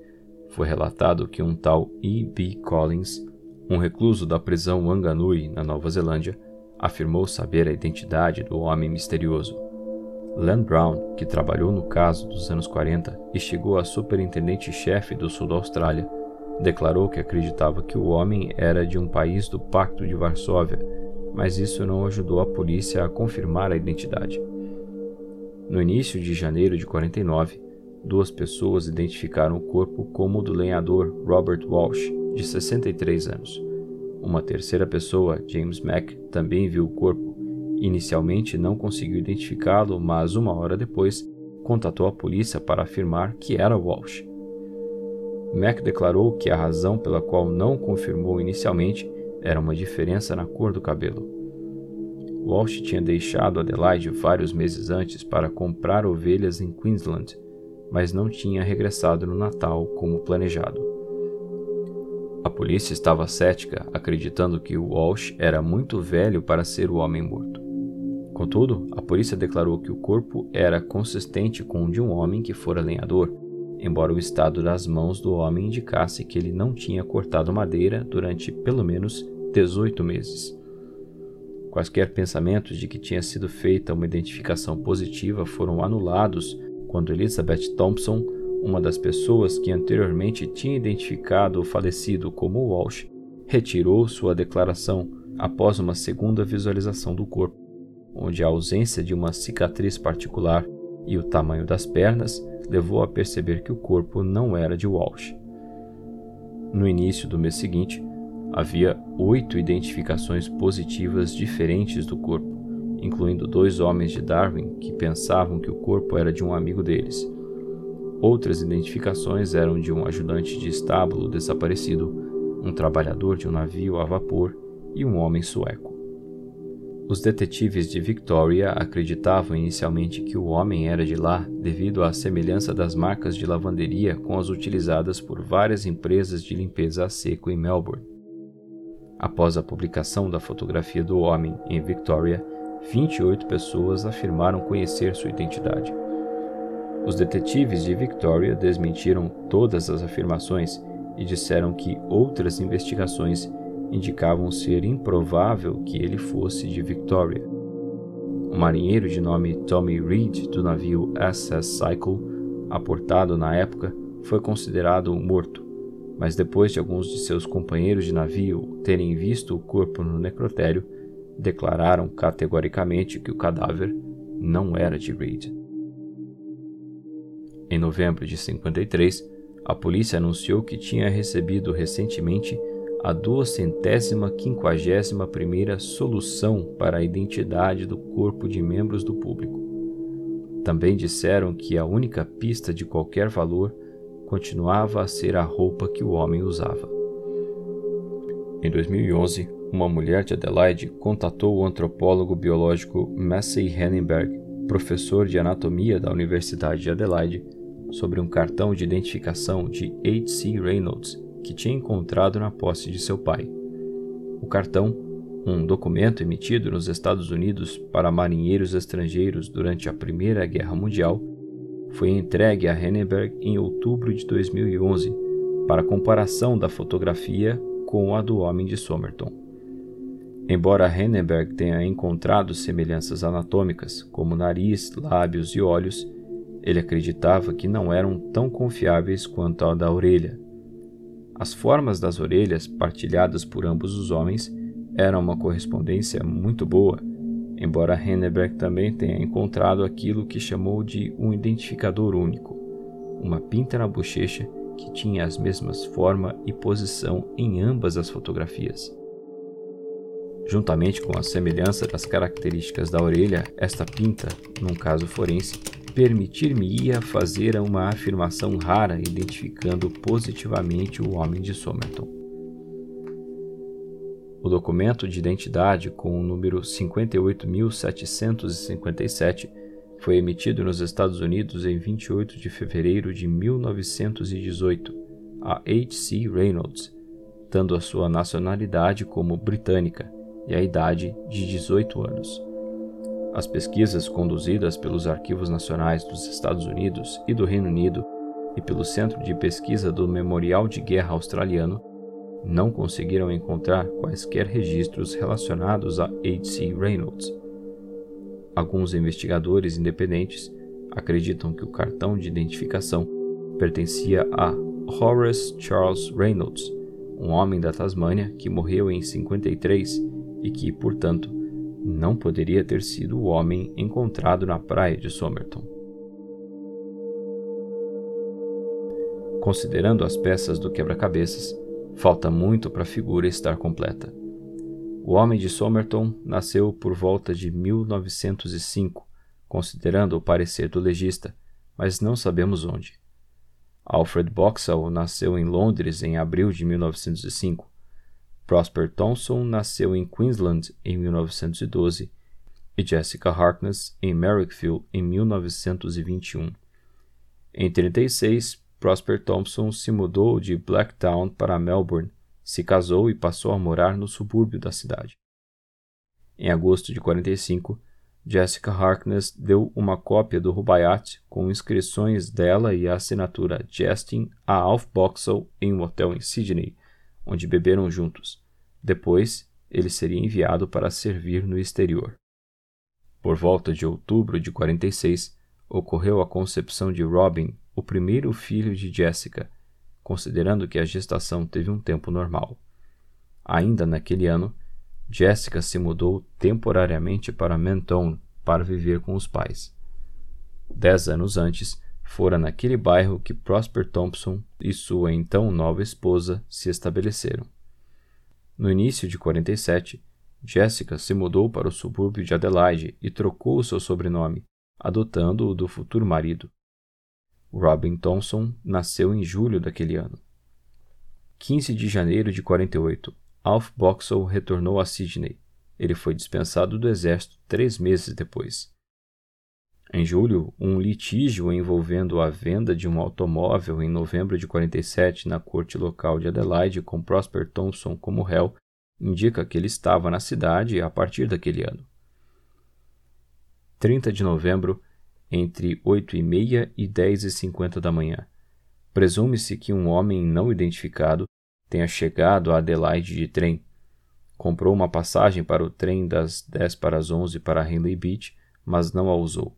foi relatado que um tal E. B. Collins, um recluso da prisão Wanganui, na Nova Zelândia, afirmou saber a identidade do homem misterioso. Len Brown, que trabalhou no caso dos anos 40 e chegou a superintendente-chefe do sul da Austrália, declarou que acreditava que o homem era de um país do Pacto de Varsóvia, mas isso não ajudou a polícia a confirmar a identidade. No início de janeiro de 49, duas pessoas identificaram o corpo como o do lenhador Robert Walsh, de 63 anos. Uma terceira pessoa, James Mack, também viu o corpo. Inicialmente não conseguiu identificá-lo, mas uma hora depois contatou a polícia para afirmar que era Walsh. Mack declarou que a razão pela qual não confirmou inicialmente era uma diferença na cor do cabelo. Walsh tinha deixado Adelaide vários meses antes para comprar ovelhas em Queensland mas não tinha regressado no Natal como planejado. A polícia estava cética, acreditando que Walsh era muito velho para ser o homem morto. Contudo, a polícia declarou que o corpo era consistente com o de um homem que fora lenhador, embora o estado das mãos do homem indicasse que ele não tinha cortado madeira durante pelo menos 18 meses. Quaisquer pensamentos de que tinha sido feita uma identificação positiva foram anulados quando Elizabeth Thompson, uma das pessoas que anteriormente tinha identificado o falecido como Walsh, retirou sua declaração após uma segunda visualização do corpo, onde a ausência de uma cicatriz particular e o tamanho das pernas levou a perceber que o corpo não era de Walsh. No início do mês seguinte, Havia oito identificações positivas diferentes do corpo, incluindo dois homens de Darwin que pensavam que o corpo era de um amigo deles. Outras identificações eram de um ajudante de estábulo desaparecido, um trabalhador de um navio a vapor e um homem sueco. Os detetives de Victoria acreditavam inicialmente que o homem era de lá devido à semelhança das marcas de lavanderia com as utilizadas por várias empresas de limpeza a seco em Melbourne. Após a publicação da fotografia do homem em Victoria, 28 pessoas afirmaram conhecer sua identidade. Os detetives de Victoria desmentiram todas as afirmações e disseram que outras investigações indicavam ser improvável que ele fosse de Victoria. Um marinheiro de nome Tommy Reed do navio SS Cycle, aportado na época, foi considerado morto, mas depois de alguns de seus companheiros de navio terem visto o corpo no necrotério, declararam categoricamente que o cadáver não era de Reed. Em novembro de 53, a polícia anunciou que tinha recebido recentemente a duocentésima quinquagésima primeira solução para a identidade do corpo de membros do público. Também disseram que a única pista de qualquer valor continuava a ser a roupa que o homem usava. Em 2011, uma mulher de Adelaide contatou o antropólogo biológico Massey Hennenberg, professor de anatomia da Universidade de Adelaide, sobre um cartão de identificação de H.C. Reynolds que tinha encontrado na posse de seu pai. O cartão, um documento emitido nos Estados Unidos para marinheiros estrangeiros durante a Primeira Guerra Mundial, foi entregue a Henneberg em outubro de 2011 para comparação da fotografia com a do homem de Somerton. Embora Henneberg tenha encontrado semelhanças anatômicas, como nariz, lábios e olhos, ele acreditava que não eram tão confiáveis quanto a da orelha, as formas das orelhas, partilhadas por ambos os homens, eram uma correspondência muito boa, embora Henneberg também tenha encontrado aquilo que chamou de um identificador único, uma pinta na bochecha que tinha as mesmas forma e posição em ambas as fotografias. Juntamente com a semelhança das características da orelha, esta pinta, num caso forense, permitir-me-ia fazer uma afirmação rara identificando positivamente o homem de Somerton. O documento de identidade com o número 58.757 foi emitido nos Estados Unidos em 28 de fevereiro de 1918 a H.C. Reynolds, dando a sua nacionalidade como britânica e a idade de 18 anos. As pesquisas conduzidas pelos Arquivos Nacionais dos Estados Unidos e do Reino Unido e pelo Centro de Pesquisa do Memorial de Guerra Australiano não conseguiram encontrar quaisquer registros relacionados a H.C. Reynolds. Alguns investigadores independentes acreditam que o cartão de identificação pertencia a Horace Charles Reynolds, um homem da Tasmânia que morreu em 53 e que, portanto, não poderia ter sido o homem encontrado na praia de Somerton. Considerando as peças do quebra-cabeças, falta muito para a figura estar completa. O homem de Somerton nasceu por volta de 1905, considerando o parecer do legista, mas não sabemos onde. Alfred Boxall nasceu em Londres em abril de 1905 Prosper Thompson nasceu em Queensland em 1912 e Jessica Harkness em Merrickville em 1921. Em 36, Prosper Thompson se mudou de Blacktown para Melbourne, se casou e passou a morar no subúrbio da cidade. Em agosto de 45, Jessica Harkness deu uma cópia do Rubaiyat com inscrições dela e a assinatura Justin a Alf Boxall em um hotel em Sydney, onde beberam juntos. Depois, ele seria enviado para servir no exterior. Por volta de outubro de 46, ocorreu a concepção de Robin, o primeiro filho de Jessica, considerando que a gestação teve um tempo normal. Ainda naquele ano, Jessica se mudou temporariamente para Mentone para viver com os pais. Dez anos antes, fora naquele bairro que Prosper Thompson e sua então nova esposa se estabeleceram. No início de 47, Jessica se mudou para o subúrbio de Adelaide e trocou o seu sobrenome, adotando o do futuro marido. Robin Thompson nasceu em julho daquele ano. 15 de janeiro de 48, Alf Boxall retornou a Sydney. Ele foi dispensado do exército três meses depois. Em julho, um litígio envolvendo a venda de um automóvel em novembro de 47 na corte local de Adelaide com Prosper Thompson como réu indica que ele estava na cidade a partir daquele ano. 30 de novembro, entre 8 e meia e 10 e 50 da manhã. Presume-se que um homem não identificado tenha chegado a Adelaide de trem. Comprou uma passagem para o trem das 10 para as 11 para Henley Beach, mas não a usou.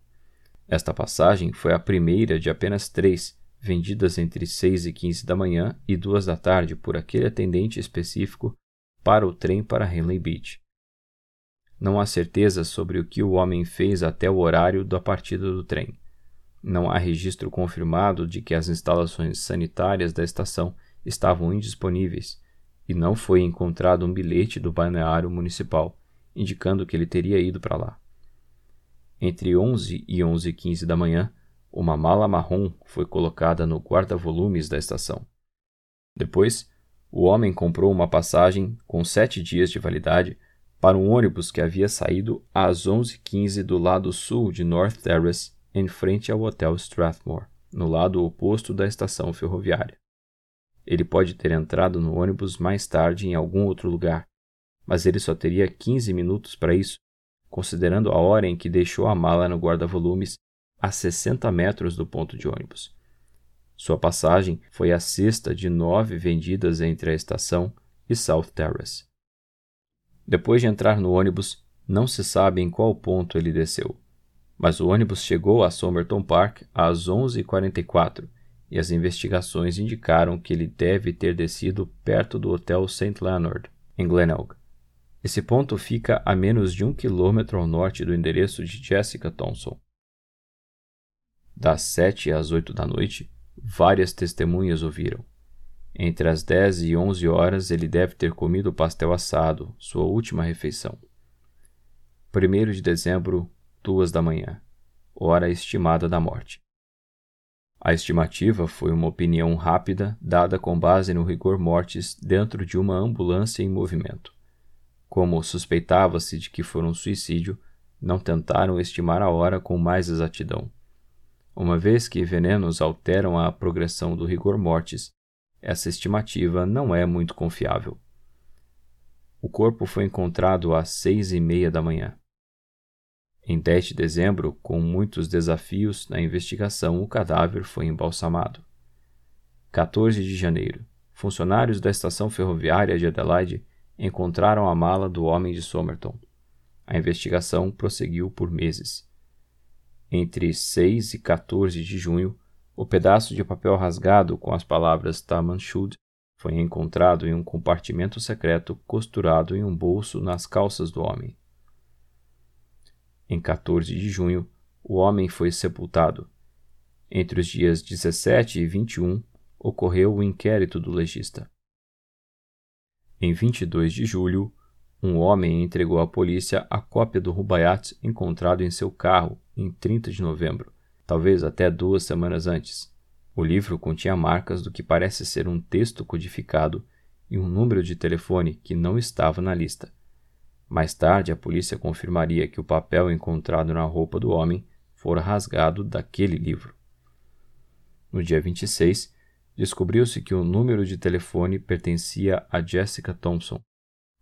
Esta passagem foi a primeira de apenas três, vendidas entre 6 e 15 da manhã e 2 da tarde por aquele atendente específico para o trem para Henley Beach. Não há certeza sobre o que o homem fez até o horário da partida do trem. Não há registro confirmado de que as instalações sanitárias da estação estavam indisponíveis e não foi encontrado um bilhete do balneário municipal indicando que ele teria ido para lá. Entre 11 e 11h15 da manhã, uma mala marrom foi colocada no guarda-volumes da estação. Depois, o homem comprou uma passagem com sete dias de validade para um ônibus que havia saído às 11h15 do lado sul de North Terrace, em frente ao Hotel Strathmore, no lado oposto da estação ferroviária. Ele pode ter entrado no ônibus mais tarde em algum outro lugar, mas ele só teria 15 minutos para isso, considerando a hora em que deixou a mala no guarda-volumes a 60 metros do ponto de ônibus. Sua passagem foi a sexta de nove vendidas entre a estação e South Terrace. Depois de entrar no ônibus, não se sabe em qual ponto ele desceu, mas o ônibus chegou a Somerton Park às 11h44 e as investigações indicaram que ele deve ter descido perto do Hotel St. Leonard, em Glenelg. Esse ponto fica a menos de um quilômetro ao norte do endereço de Jessica Thompson. Das sete às oito da noite, Várias testemunhas ouviram. Entre as 10 e 11 horas ele deve ter comido pastel assado, sua última refeição. 1 de dezembro, duas da manhã, hora estimada da morte. A estimativa foi uma opinião rápida dada com base no rigor mortis dentro de uma ambulância em movimento. Como suspeitava-se de que for um suicídio, não tentaram estimar a hora com mais exatidão. Uma vez que venenos alteram a progressão do rigor mortis, essa estimativa não é muito confiável. O corpo foi encontrado às seis e meia da manhã. Em 10 de dezembro, com muitos desafios na investigação, o cadáver foi embalsamado. 14 de janeiro, funcionários da estação ferroviária de Adelaide encontraram a mala do homem de Somerton. A investigação prosseguiu por meses. Entre 6 e 14 de junho, o pedaço de papel rasgado com as palavras Tamanshud foi encontrado em um compartimento secreto costurado em um bolso nas calças do homem. Em 14 de junho, o homem foi sepultado. Entre os dias 17 e 21, ocorreu o inquérito do legista. Em 22 de julho, um homem entregou à polícia a cópia do Rubaiyat encontrado em seu carro em 30 de novembro, talvez até duas semanas antes. O livro continha marcas do que parece ser um texto codificado e um número de telefone que não estava na lista. Mais tarde, a polícia confirmaria que o papel encontrado na roupa do homem fora rasgado daquele livro. No dia 26, descobriu-se que o número de telefone pertencia a Jessica Thompson,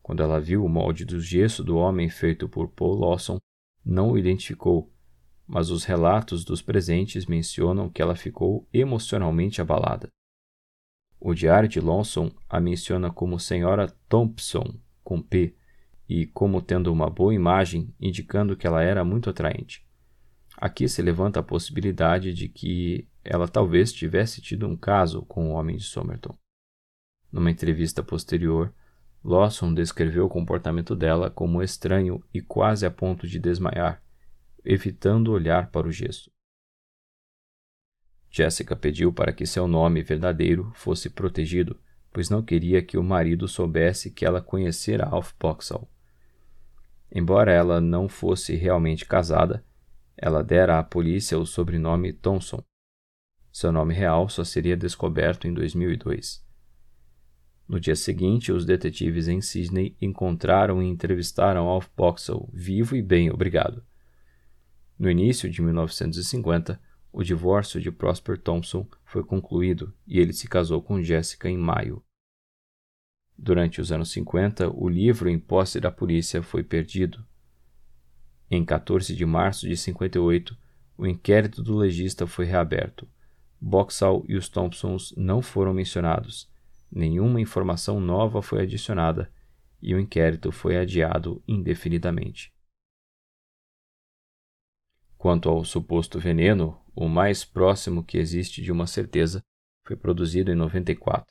quando ela viu o molde do gesso do homem feito por Paul Lawson, não o identificou, mas os relatos dos presentes mencionam que ela ficou emocionalmente abalada. O diário de Lawson a menciona como Senhora Thompson, com P, e como tendo uma boa imagem, indicando que ela era muito atraente. Aqui se levanta a possibilidade de que ela talvez tivesse tido um caso com o homem de Somerton. Numa entrevista posterior, Lawson descreveu o comportamento dela como estranho e quase a ponto de desmaiar, evitando olhar para o gesso. Jessica pediu para que seu nome verdadeiro fosse protegido, pois não queria que o marido soubesse que ela conhecera Alf Boxall. Embora ela não fosse realmente casada, ela dera à polícia o sobrenome Thompson. Seu nome real só seria descoberto em 2002. No dia seguinte, os detetives em Sydney encontraram e entrevistaram Alf Boxall, vivo e bem, obrigado. No início de 1950, o divórcio de Prosper Thompson foi concluído e ele se casou com Jessica em maio. Durante os anos 50, o livro em posse da polícia foi perdido. Em 14 de março de 58, o inquérito do legista foi reaberto. Boxall e os Thompsons não foram mencionados nenhuma informação nova foi adicionada e o inquérito foi adiado indefinidamente. Quanto ao suposto veneno, o mais próximo que existe de uma certeza foi produzido em 94.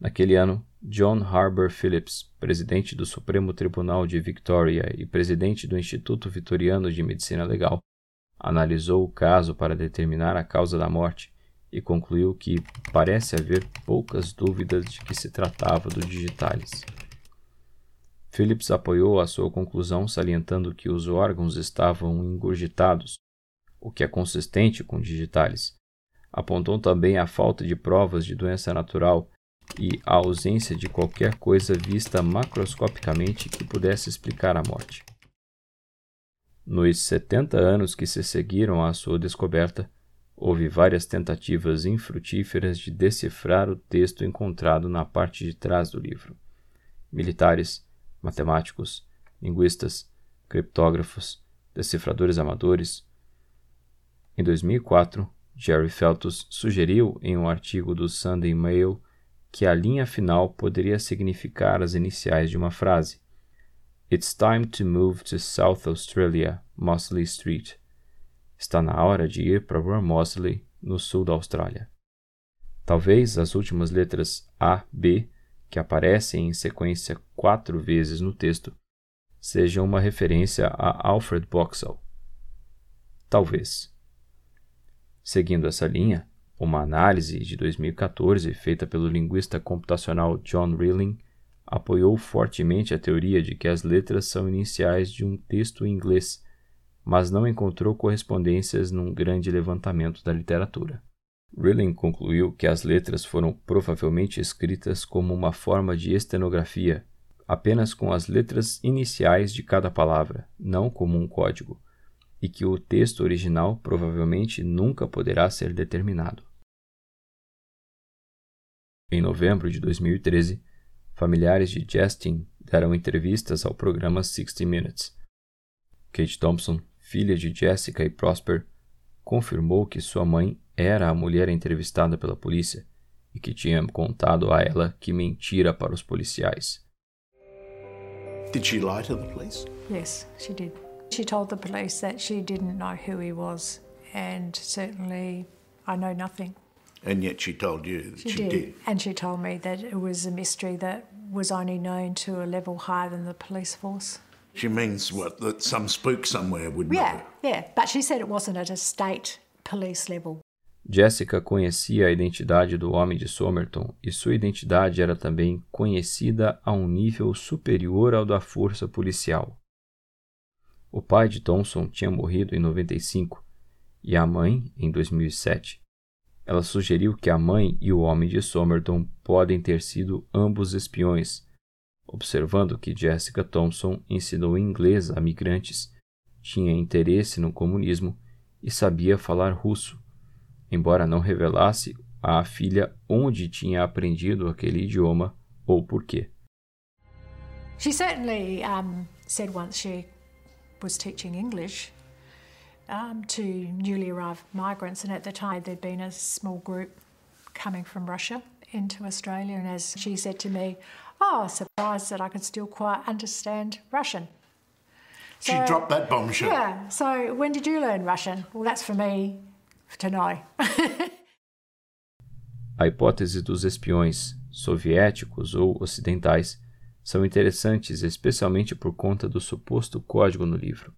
Naquele ano, John Harbour Phillips, presidente do Supremo Tribunal de Victoria e presidente do Instituto Vitoriano de Medicina Legal, analisou o caso para determinar a causa da morte e concluiu que parece haver poucas dúvidas de que se tratava do digitalis. Phillips apoiou a sua conclusão salientando que os órgãos estavam engurgitados, o que é consistente com digitalis. Apontou também a falta de provas de doença natural e a ausência de qualquer coisa vista macroscopicamente que pudesse explicar a morte. Nos 70 anos que se seguiram à sua descoberta, Houve várias tentativas infrutíferas de decifrar o texto encontrado na parte de trás do livro. Militares, matemáticos, linguistas, criptógrafos, decifradores amadores. Em 2004, Jerry Feltus sugeriu em um artigo do Sunday Mail que a linha final poderia significar as iniciais de uma frase. It's time to move to South Australia, Mosley Street. Está na hora de ir para Wormosley, no sul da Austrália. Talvez as últimas letras A, B, que aparecem em sequência quatro vezes no texto, sejam uma referência a Alfred Boxall. Talvez. Seguindo essa linha, uma análise de 2014 feita pelo linguista computacional John Rilling apoiou fortemente a teoria de que as letras são iniciais de um texto em inglês mas não encontrou correspondências num grande levantamento da literatura. Rilling concluiu que as letras foram provavelmente escritas como uma forma de estenografia, apenas com as letras iniciais de cada palavra, não como um código, e que o texto original provavelmente nunca poderá ser determinado. Em novembro de 2013, familiares de Justin deram entrevistas ao programa 60 Minutes. Kate Thompson filha de Jessica e Prosper, confirmou que sua mãe era a mulher entrevistada pela polícia e que tinha contado a ela que mentira para os policiais. Did she lie to the police? Yes, she did. She told the police that she didn't know who he was, and certainly I know nothing. And yet she told you that She, she, did. did. And she told me that it was a mystery that was only known to a level higher than the police force. She means what? That some spook somewhere would Yeah, know. yeah. But she said it wasn't at a state police level. Jessica conhecia a identidade do homem de Somerton e sua identidade era também conhecida a um nível superior ao da força policial. O pai de Thompson tinha morrido em 95 e a mãe em 2007. Ela sugeriu que a mãe e o homem de Somerton podem ter sido ambos espiões observando que Jessica Thompson ensinou inglês a migrantes, tinha interesse no comunismo e sabia falar russo, embora não revelasse à filha onde tinha aprendido aquele idioma ou por quê. She certainly um, said once she was teaching English um, to newly arrived migrants, and at the time there'd been a small group coming from Russia into Australia, and as she said to me, "Oh, surprised that I could still quite understand Russian." She So- dropped that bombshell. Yeah. So when did you learn Russian? Well, that's for me to know. A hipótese dos espiões, soviéticos ou ocidentais, são interessantes especialmente por conta do suposto código no livro.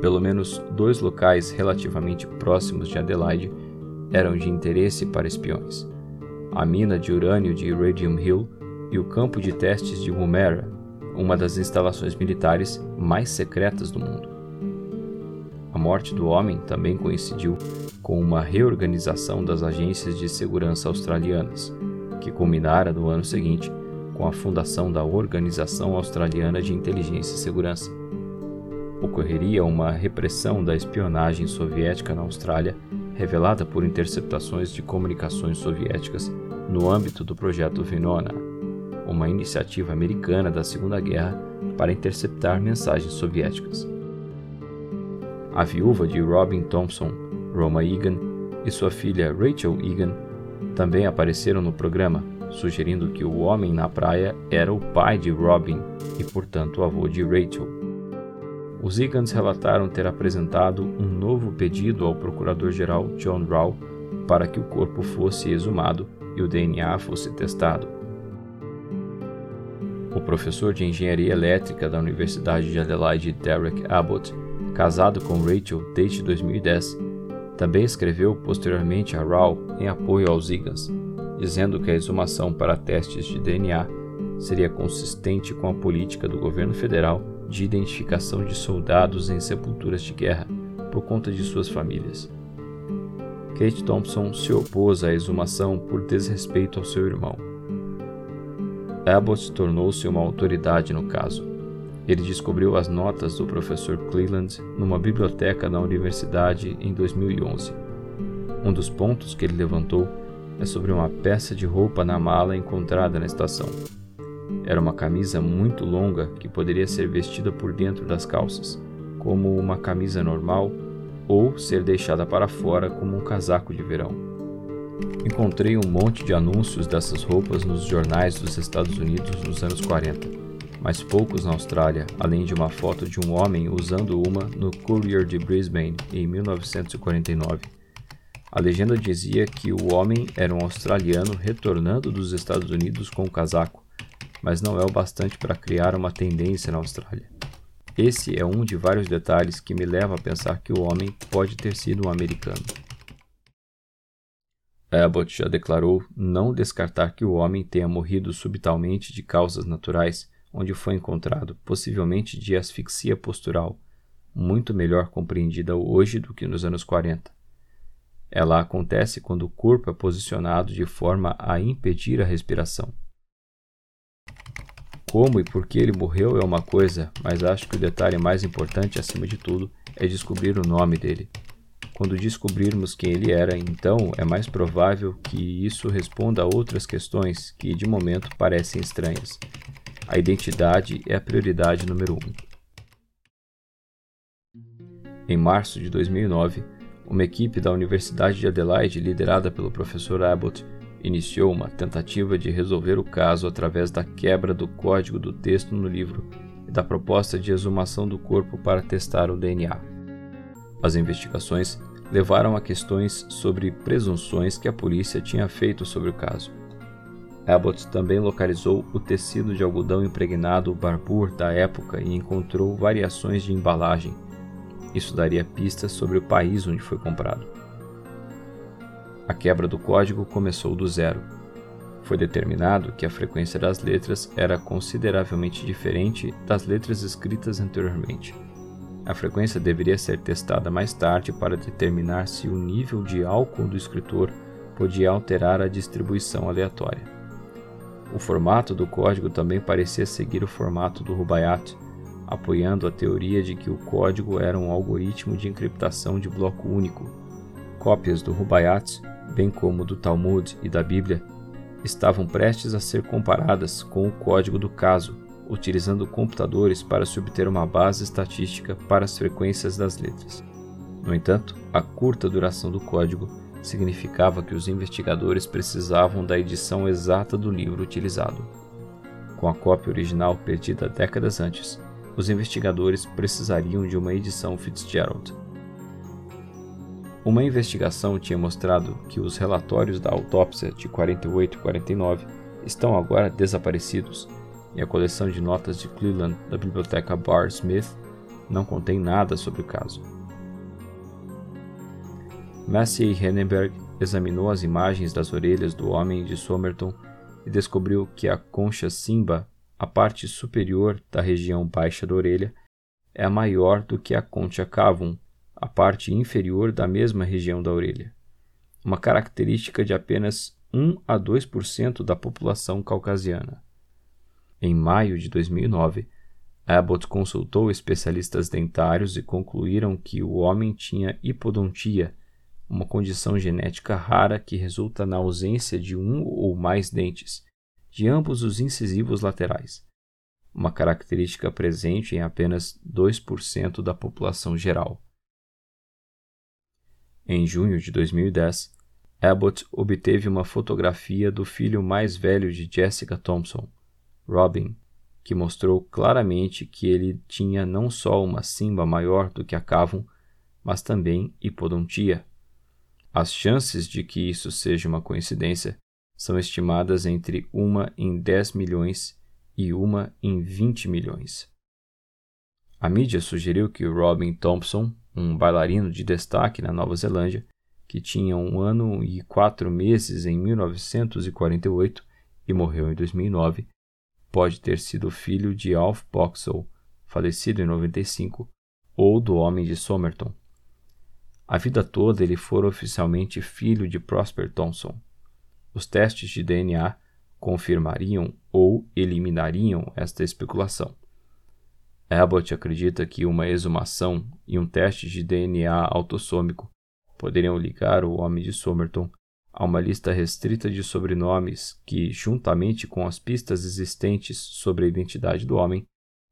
Pelo menos dois locais relativamente próximos de Adelaide eram de interesse para espiões. a mina de urânio de Radium Hill e o campo de testes de Woomera, uma das instalações militares mais secretas do mundo. A morte do homem também coincidiu com uma reorganização das agências de segurança australianas, que culminara no ano seguinte com a fundação da Organização Australiana de Inteligência e Segurança. Ocorreria uma repressão da espionagem soviética na Austrália, revelada por interceptações de comunicações soviéticas no âmbito do projeto Venona, uma iniciativa americana da Segunda Guerra para interceptar mensagens soviéticas. A viúva de Robin Thompson, Roma Egan, e sua filha Rachel Egan também apareceram no programa, sugerindo que o homem na praia era o pai de Robin e, portanto, o avô de Rachel. Os Egans relataram ter apresentado um novo pedido ao procurador-geral John Rao para que o corpo fosse exumado e o DNA fosse testado. O professor de engenharia elétrica da Universidade de Adelaide, Derek Abbott, casado com Rachel desde 2010, também escreveu posteriormente a Rao em apoio aos Egans, dizendo que a exumação para testes de DNA seria consistente com a política do governo federal de identificação de soldados em sepulturas de guerra por conta de suas famílias. Kate Thompson se opôs à exumação por desrespeito ao seu irmão. Abbott tornou-se uma autoridade no caso. Ele descobriu as notas do professor Cleland numa biblioteca na universidade em 2011. Um dos pontos que ele levantou é sobre uma peça de roupa na mala encontrada na estação. Era uma camisa muito longa que poderia ser vestida por dentro das calças, como uma camisa normal, ou ser deixada para fora como um casaco de verão. Encontrei um monte de anúncios dessas roupas nos jornais dos Estados Unidos nos anos 40, mas poucos na Austrália, além de uma foto de um homem usando uma no Courier de Brisbane em 1949. A legenda dizia que o homem era um australiano retornando dos Estados Unidos com o casaco, mas não é o bastante para criar uma tendência na Austrália. Esse é um de vários detalhes que me leva a pensar que o homem pode ter sido um americano. Abbott já declarou não descartar que o homem tenha morrido subitamente de causas naturais, onde foi encontrado, possivelmente de asfixia postural, muito melhor compreendida hoje do que nos anos 40. Ela acontece quando o corpo é posicionado de forma a impedir a respiração. Como e por que ele morreu é uma coisa, mas acho que o detalhe mais importante acima de tudo é descobrir o nome dele. Quando descobrirmos quem ele era, então é mais provável que isso responda a outras questões que de momento parecem estranhas. A identidade é a prioridade número um. Em março de 2009, uma equipe da Universidade de Adelaide, liderada pelo professor Abbott, iniciou uma tentativa de resolver o caso através da quebra do código do texto no livro e da proposta de exumação do corpo para testar o DNA. As investigações levaram a questões sobre presunções que a polícia tinha feito sobre o caso. Abbott também localizou o tecido de algodão impregnado Barbour da época e encontrou variações de embalagem isso daria pistas sobre o país onde foi comprado. A quebra do código começou do zero. Foi determinado que a frequência das letras era consideravelmente diferente das letras escritas anteriormente. A frequência deveria ser testada mais tarde para determinar se o nível de álcool do escritor podia alterar a distribuição aleatória. O formato do código também parecia seguir o formato do Rubaiyat, apoiando a teoria de que o código era um algoritmo de encriptação de bloco único. Cópias do Rubaiyat, bem como do Talmud e da Bíblia, estavam prestes a ser comparadas com o código do caso, utilizando computadores para se obter uma base estatística para as frequências das letras. No entanto, a curta duração do código significava que os investigadores precisavam da edição exata do livro utilizado. Com a cópia original perdida décadas antes, os investigadores precisariam de uma edição Fitzgerald. Uma investigação tinha mostrado que os relatórios da autópsia de 48 e 49 estão agora desaparecidos e a coleção de notas de Cleveland da biblioteca Barr Smith não contém nada sobre o caso. Massey Hennenberg examinou as imagens das orelhas do homem de Somerton e descobriu que a concha simba, a parte superior da região baixa da orelha, é maior do que a concha cavum, a parte inferior da mesma região da orelha. Uma característica de apenas 1 a 2% da população caucasiana. Em maio de 2009, Abbott consultou especialistas dentários e concluíram que o homem tinha hipodontia, uma condição genética rara que resulta na ausência de um ou mais dentes, de ambos os incisivos laterais, uma característica presente em apenas 2% da população geral. Em junho de 2010, Abbott obteve uma fotografia do filho mais velho de Jessica Thompson, Robin, que mostrou claramente que ele tinha não só uma simba maior do que a Cavum, mas também hipodontia. As chances de que isso seja uma coincidência são estimadas entre uma em 10 milhões e uma em 20 milhões. A mídia sugeriu que Robin Thompson, um bailarino de destaque na Nova Zelândia, que tinha um ano e quatro meses em 1948 e morreu em 2009, pode ter sido filho de Alf Boxall, falecido em 95, ou do Homem de Somerton. A vida toda ele fora oficialmente filho de Prosper Thompson. Os testes de DNA confirmariam ou eliminariam esta especulação. Abbott acredita que uma exumação e um teste de DNA autossômico poderiam ligar o homem de Somerton a uma lista restrita de sobrenomes que, juntamente com as pistas existentes sobre a identidade do homem,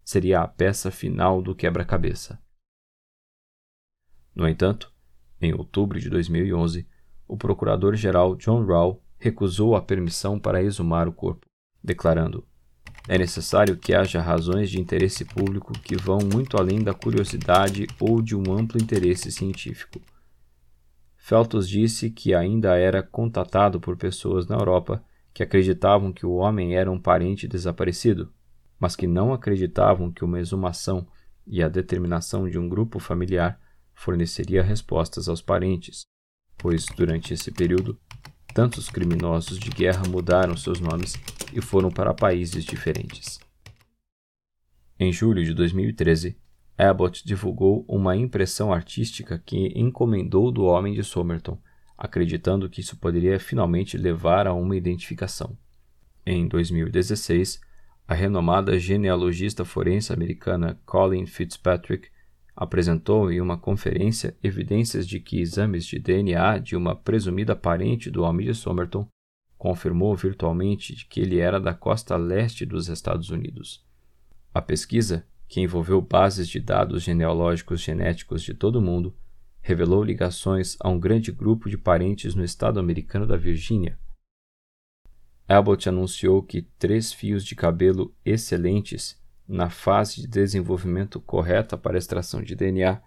seria a peça final do quebra-cabeça. No entanto, em outubro de 2011, o procurador-geral John Rao recusou a permissão para exumar o corpo, declarando: É necessário que haja razões de interesse público que vão muito além da curiosidade ou de um amplo interesse científico. Feltos disse que ainda era contatado por pessoas na Europa que acreditavam que o homem era um parente desaparecido, mas que não acreditavam que uma exumação e a determinação de um grupo familiar forneceria respostas aos parentes, pois durante esse período tantos criminosos de guerra mudaram seus nomes e foram para países diferentes. Em julho de 2013, Abbott divulgou uma impressão artística que encomendou do homem de Somerton, acreditando que isso poderia finalmente levar a uma identificação. Em 2016, a renomada genealogista forense americana Colin Fitzpatrick apresentou em uma conferência evidências de que exames de DNA de uma presumida parente do homem de Somerton confirmou virtualmente que ele era da costa leste dos Estados Unidos. A pesquisa, que envolveu bases de dados genealógicos genéticos de todo o mundo, revelou ligações a um grande grupo de parentes no estado americano da Virgínia. Abbott anunciou que três fios de cabelo excelentes na fase de desenvolvimento correta para extração de DNA,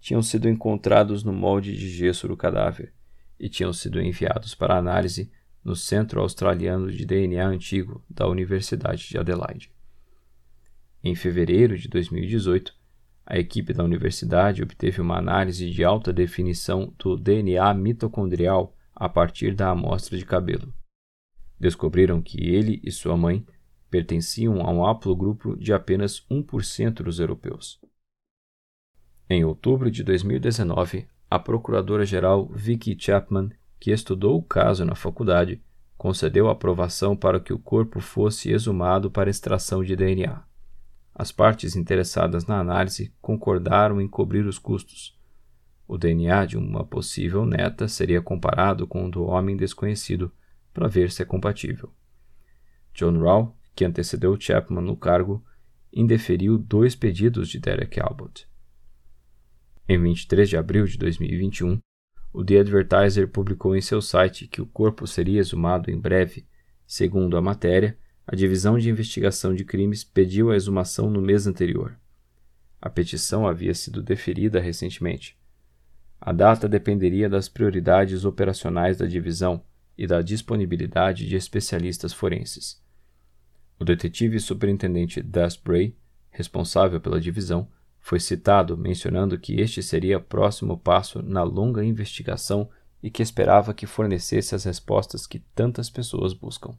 tinham sido encontrados no molde de gesso do cadáver e tinham sido enviados para análise no Centro Australiano de DNA Antigo da Universidade de Adelaide. Em fevereiro de 2018, a equipe da universidade obteve uma análise de alta definição do DNA mitocondrial a partir da amostra de cabelo. Descobriram que ele e sua mãe pertenciam a um amplo grupo de apenas 1% dos europeus. Em outubro de 2019, a procuradora-geral Vicky Chapman, que estudou o caso na faculdade, concedeu aprovação para que o corpo fosse exumado para extração de DNA. As partes interessadas na análise concordaram em cobrir os custos. O DNA de uma possível neta seria comparado com o do homem desconhecido para ver se é compatível. John Rao que antecedeu Chapman no cargo, indeferiu dois pedidos de Derek Abbott. Em 23 de abril de 2021, o The Advertiser publicou em seu site que o corpo seria exumado em breve. Segundo a matéria, a Divisão de Investigação de Crimes pediu a exumação no mês anterior. A petição havia sido deferida recentemente. A data dependeria das prioridades operacionais da divisão e da disponibilidade de especialistas forenses. O detetive superintendente Bray, responsável pela divisão, foi citado mencionando que este seria o próximo passo na longa investigação e que esperava que fornecesse as respostas que tantas pessoas buscam.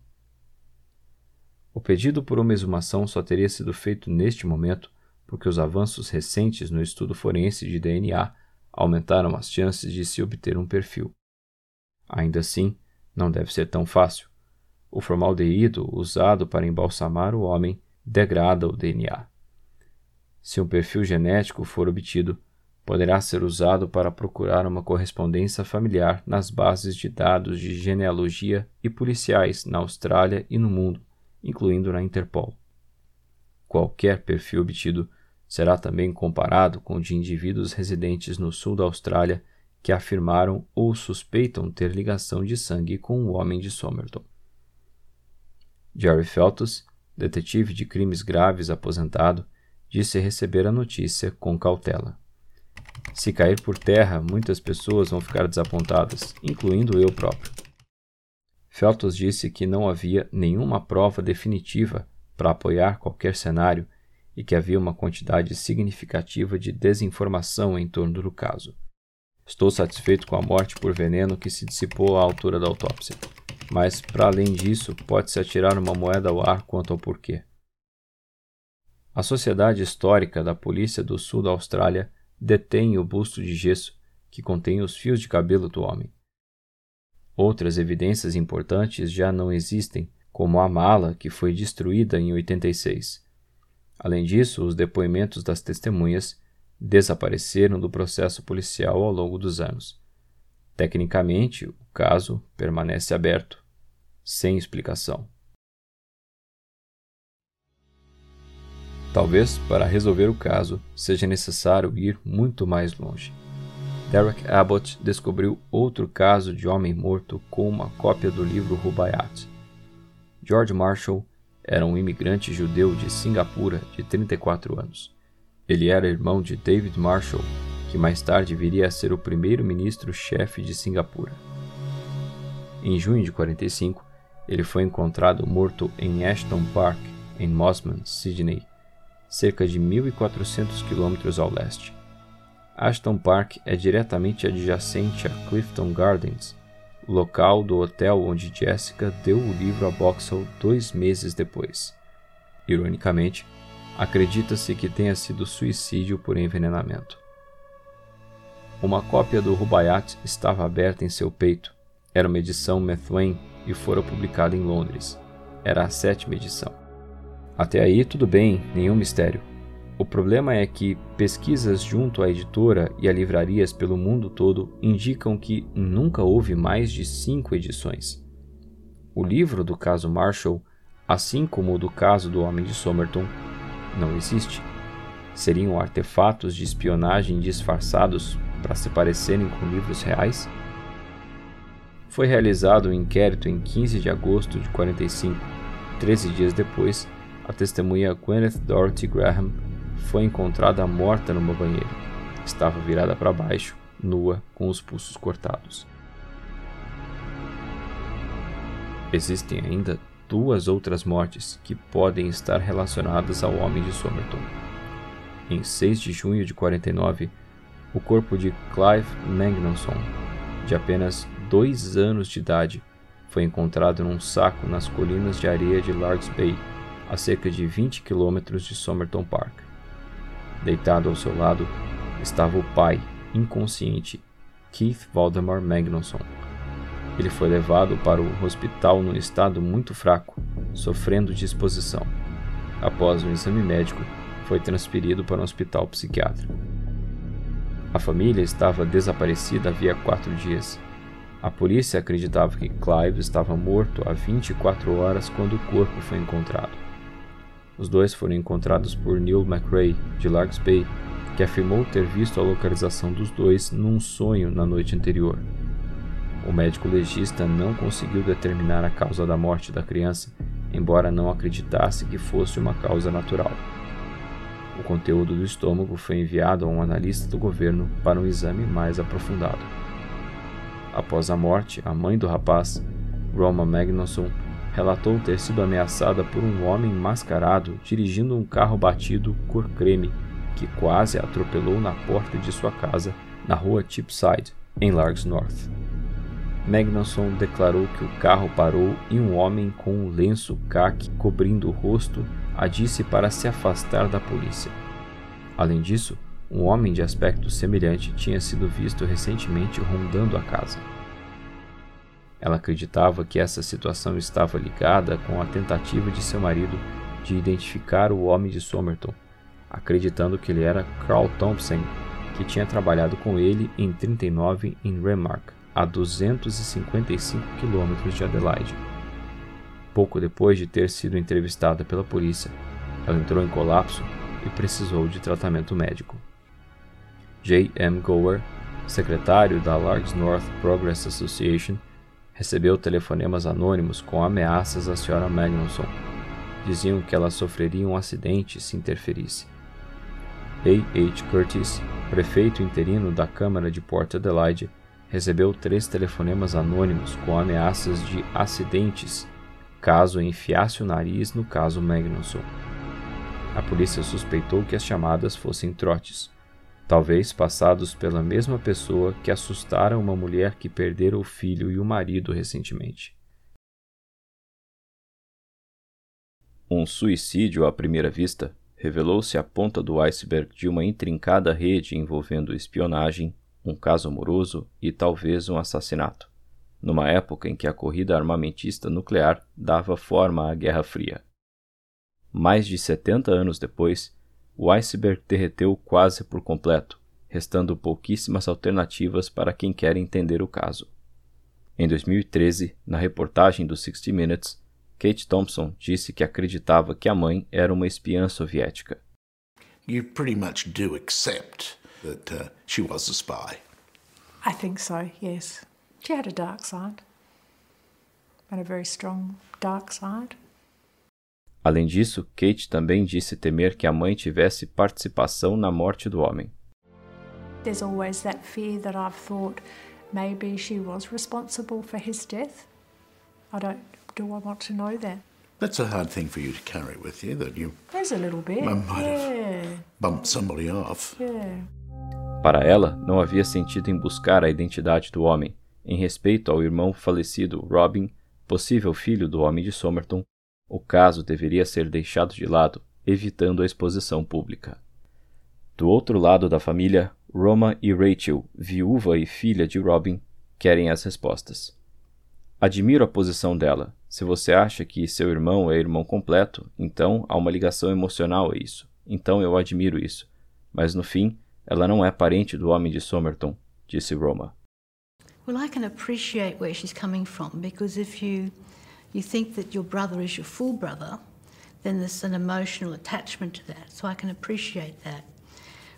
O pedido por uma exumação só teria sido feito neste momento porque os avanços recentes no estudo forense de DNA aumentaram as chances de se obter um perfil. Ainda assim, não deve ser tão fácil. O formaldeído usado para embalsamar o homem degrada o DNA. Se um perfil genético for obtido, poderá ser usado para procurar uma correspondência familiar nas bases de dados de genealogia e policiais na Austrália e no mundo, incluindo na Interpol. Qualquer perfil obtido será também comparado com o de indivíduos residentes no sul da Austrália que afirmaram ou suspeitam ter ligação de sangue com o homem de Somerton. Jerry Feltus, detetive de crimes graves aposentado, disse receber a notícia com cautela. Se cair por terra, muitas pessoas vão ficar desapontadas, incluindo eu próprio. Feltus disse que não havia nenhuma prova definitiva para apoiar qualquer cenário e que havia uma quantidade significativa de desinformação em torno do caso. Estou satisfeito com a morte por veneno que se dissipou à altura da autópsia, mas, para além disso, pode-se atirar uma moeda ao ar quanto ao porquê. A Sociedade Histórica da Polícia do Sul da Austrália detém o busto de gesso que contém os fios de cabelo do homem. Outras evidências importantes já não existem, como a mala que foi destruída em 86. Além disso, os depoimentos das testemunhas desapareceram do processo policial ao longo dos anos. Tecnicamente, o caso permanece aberto, sem explicação. Talvez para resolver o caso seja necessário ir muito mais longe. Derek Abbott descobriu outro caso de homem morto com uma cópia do livro Rubaiyat. George Marshall era um imigrante judeu de Singapura de 34 anos. Ele era irmão de David Marshall, que mais tarde viria a ser o primeiro-ministro-chefe de Singapura. Em junho de 45, ele foi encontrado morto em Ashton Park, em Mosman, Sydney, cerca de 1.400 quilômetros ao leste. Ashton Park é diretamente adjacente a Clifton Gardens, local do hotel onde Jessica deu o livro a Boxall dois meses depois. Ironicamente, acredita-se que tenha sido suicídio por envenenamento. Uma cópia do Rubaiyat estava aberta em seu peito. Era uma edição Methuen e fora publicada em Londres. Era a sétima edição. Até aí, tudo bem, nenhum mistério. O problema é que pesquisas junto à editora e a livrarias pelo mundo todo indicam que nunca houve mais de cinco edições. O livro do caso Marshall, assim como o do caso do Homem de Somerton, não existe. Seriam artefatos de espionagem disfarçados para se parecerem com livros reais? Foi realizado um inquérito em 15 de agosto de 45, 13 dias depois a testemunha Gwyneth Dorothy Graham foi encontrada morta numa banheira. Estava virada para baixo, nua, com os pulsos cortados. Existem ainda duas outras mortes que podem estar relacionadas ao homem de Somerton. Em 6 de junho de 49, o corpo de Clive Magnusson, de apenas dois anos de idade, foi encontrado num saco nas colinas de areia de Largs Bay, a cerca de 20 quilômetros de Somerton Park. Deitado ao seu lado estava o pai, inconsciente, Keith Valdemar Magnusson. Ele foi levado para o hospital num estado muito fraco, sofrendo de exposição. Após um exame médico, foi transferido para um hospital psiquiátrico. A família estava desaparecida havia quatro dias. A polícia acreditava que Clive estava morto há 24 horas quando o corpo foi encontrado. Os dois foram encontrados por Neil McRae, de Largs Bay, que afirmou ter visto a localização dos dois num sonho na noite anterior. O médico legista não conseguiu determinar a causa da morte da criança, embora não acreditasse que fosse uma causa natural. O conteúdo do estômago foi enviado a um analista do governo para um exame mais aprofundado. Após a morte, a mãe do rapaz, Roma Magnusson, relatou ter sido ameaçada por um homem mascarado dirigindo um carro batido cor creme que quase atropelou na porta de sua casa na rua Chipside, em Largs North. Magnusson declarou que o carro parou e um homem com um lenço caque cobrindo o rosto a disse para se afastar da polícia. Além disso, um homem de aspecto semelhante tinha sido visto recentemente rondando a casa. Ela acreditava que essa situação estava ligada com a tentativa de seu marido de identificar o homem de Somerton, acreditando que ele era Carl Thompson, que tinha trabalhado com ele em 39 em Remark a 255 quilômetros de Adelaide. Pouco depois de ter sido entrevistada pela polícia, ela entrou em colapso e precisou de tratamento médico. J. M. Gower, secretário da Largs North Progress Association, recebeu telefonemas anônimos com ameaças à Sra. Magnusson. Diziam que ela sofreria um acidente se interferisse. A. H. Curtis, prefeito interino da Câmara de Port Adelaide, recebeu três telefonemas anônimos com ameaças de acidentes caso enfiasse o nariz no caso Magnusson. A polícia suspeitou que as chamadas fossem trotes, talvez passados pela mesma pessoa que assustaram uma mulher que perdera o filho e o marido recentemente. Um suicídio à primeira vista revelou-se a ponta do iceberg de uma intrincada rede envolvendo espionagem, um caso amoroso e talvez um assassinato, numa época em que a corrida armamentista nuclear dava forma à Guerra Fria. Mais de 70 anos depois, o iceberg derreteu quase por completo, restando pouquíssimas alternativas para quem quer entender o caso. Em 2013, na reportagem do 60 Minutes, Kate Thompson disse que acreditava que a mãe era uma espiã soviética. You pretty much do accept that uh, she was a spy. I think so, yes. She had a dark side, and a very strong dark side. Além disso, Kate também disse temer que a mãe tivesse participação na morte do homem. There's always that fear that I've thought maybe she was responsible for his death. I don't. Do I want to know that? That's a hard thing for you to carry with you, that you There's a little bit. Might have. yeah, bumped somebody off. yeah. Para ela, não havia sentido em buscar a identidade do homem, em respeito ao irmão falecido Robin, possível filho do homem de Somerton. O caso deveria ser deixado de lado, evitando a exposição pública. Do outro lado da família, Roma e Rachel, viúva e filha de Robin, querem as respostas. Admiro a posição dela. Se você acha que seu irmão é irmão completo, então há uma ligação emocional a isso. Então eu admiro isso. Mas no fim, ela não é parente do homem de Somerton, disse Roma. Well, I can appreciate where she's coming from because if you you think that your brother is your full brother, then there's an emotional attachment to that. So I can appreciate that.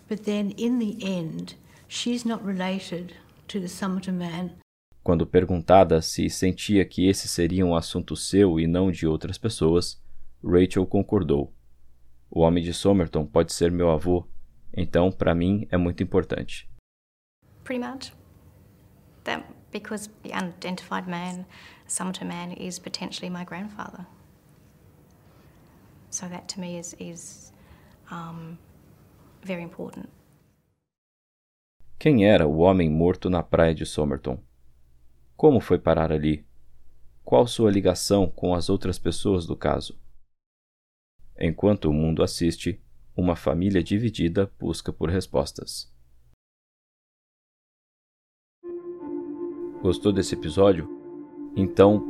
But then in the end, she's not related to the Somerton man. Quando perguntada se sentia que esse seria um assunto seu e não de outras pessoas, Rachel concordou. O homem de Somerton pode ser meu avô, então para mim é muito importante. Pretty much. That because the unidentified man, Sumter man, is potentially my grandfather. So that to me is is um, very important. Quem era o homem morto na praia de Somerton? Como foi parar ali? Qual sua ligação com as outras pessoas do caso? Enquanto o mundo assiste, uma família dividida busca por respostas. Gostou desse episódio? Então,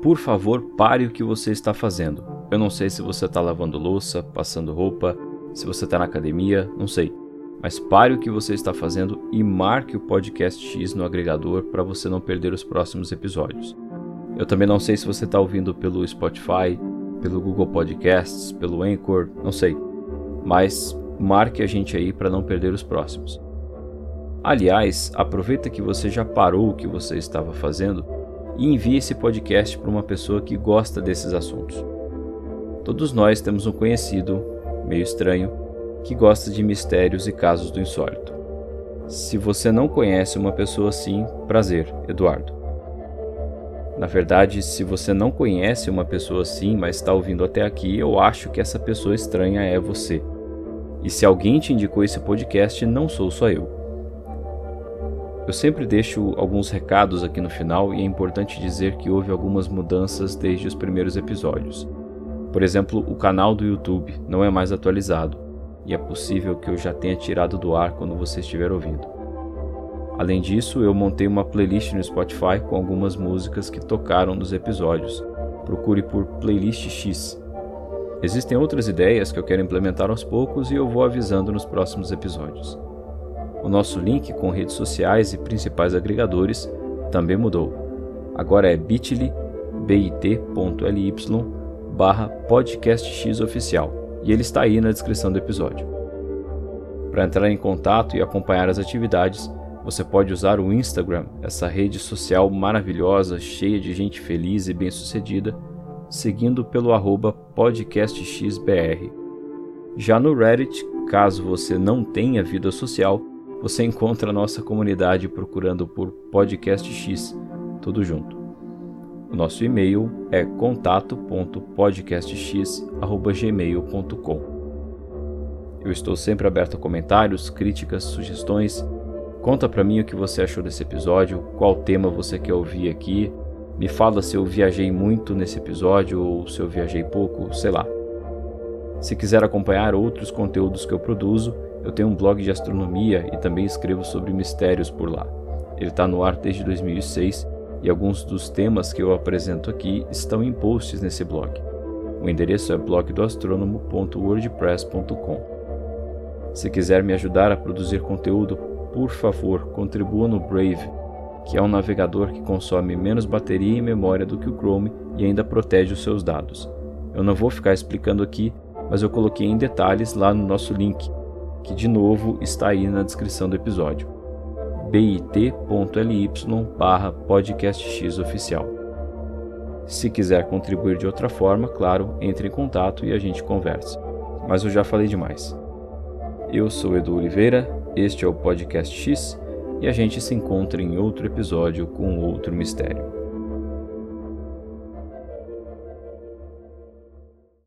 por favor, pare o que você está fazendo. Eu não sei se você está lavando louça, passando roupa, se você está na academia, não sei. Mas pare o que você está fazendo e marque o podcast X no agregador para você não perder os próximos episódios. Eu também não sei se você está ouvindo pelo Spotify, pelo Google Podcasts, pelo Anchor, não sei. Mas marque a gente aí para não perder os próximos. Aliás, aproveita que você já parou o que você estava fazendo e envie esse podcast para uma pessoa que gosta desses assuntos. Todos nós temos um conhecido, meio estranho, que gosta de mistérios e casos do insólito. Se você não conhece uma pessoa assim, prazer, Eduardo. Na verdade, se você não conhece uma pessoa assim, mas está ouvindo até aqui, eu acho que essa pessoa estranha é você. E se alguém te indicou esse podcast, não sou só eu. Eu sempre deixo alguns recados aqui no final e é importante dizer que houve algumas mudanças desde os primeiros episódios. Por exemplo, o canal do YouTube não é mais atualizado e é possível que eu já tenha tirado do ar quando você estiver ouvindo. Além disso, eu montei uma playlist no Spotify com algumas músicas que tocaram nos episódios. Procure por Playlist X. Existem outras ideias que eu quero implementar aos poucos e eu vou avisando nos próximos episódios. O nosso link com redes sociais e principais agregadores também mudou. Agora é bit.ly bit.ly barra podcastxoficial e ele está aí na descrição do episódio. Para entrar em contato e acompanhar as atividades, você pode usar o Instagram, essa rede social maravilhosa, cheia de gente feliz e bem-sucedida, seguindo pelo arroba podcastxbr. Já no Reddit, caso você não tenha vida social, você encontra a nossa comunidade procurando por Podcast X, tudo junto. O nosso e-mail é contato.podcastx@gmail.com. Eu estou sempre aberto a comentários, críticas, sugestões. Conta para mim o que você achou desse episódio, qual tema você quer ouvir aqui. Me fala se eu viajei muito nesse episódio ou se eu viajei pouco, sei lá. Se quiser acompanhar outros conteúdos que eu produzo, eu tenho um blog de astronomia e também escrevo sobre mistérios por lá. Ele está no ar desde 2006 e alguns dos temas que eu apresento aqui estão em posts nesse blog. O endereço é blogdoastronomo.wordpress.com. Se quiser me ajudar a produzir conteúdo, por favor, contribua no Brave, que é um navegador que consome menos bateria e memória do que o Chrome e ainda protege os seus dados. Eu não vou ficar explicando aqui, mas eu coloquei em detalhes lá no nosso link, que de novo está aí na descrição do episódio. bit.ly barra podcastxoficial. Se quiser contribuir de outra forma, claro, entre em contato e a gente conversa. Mas eu já falei demais. Eu sou Edu Oliveira, este é o Podcast X e a gente se encontra em outro episódio com outro mistério.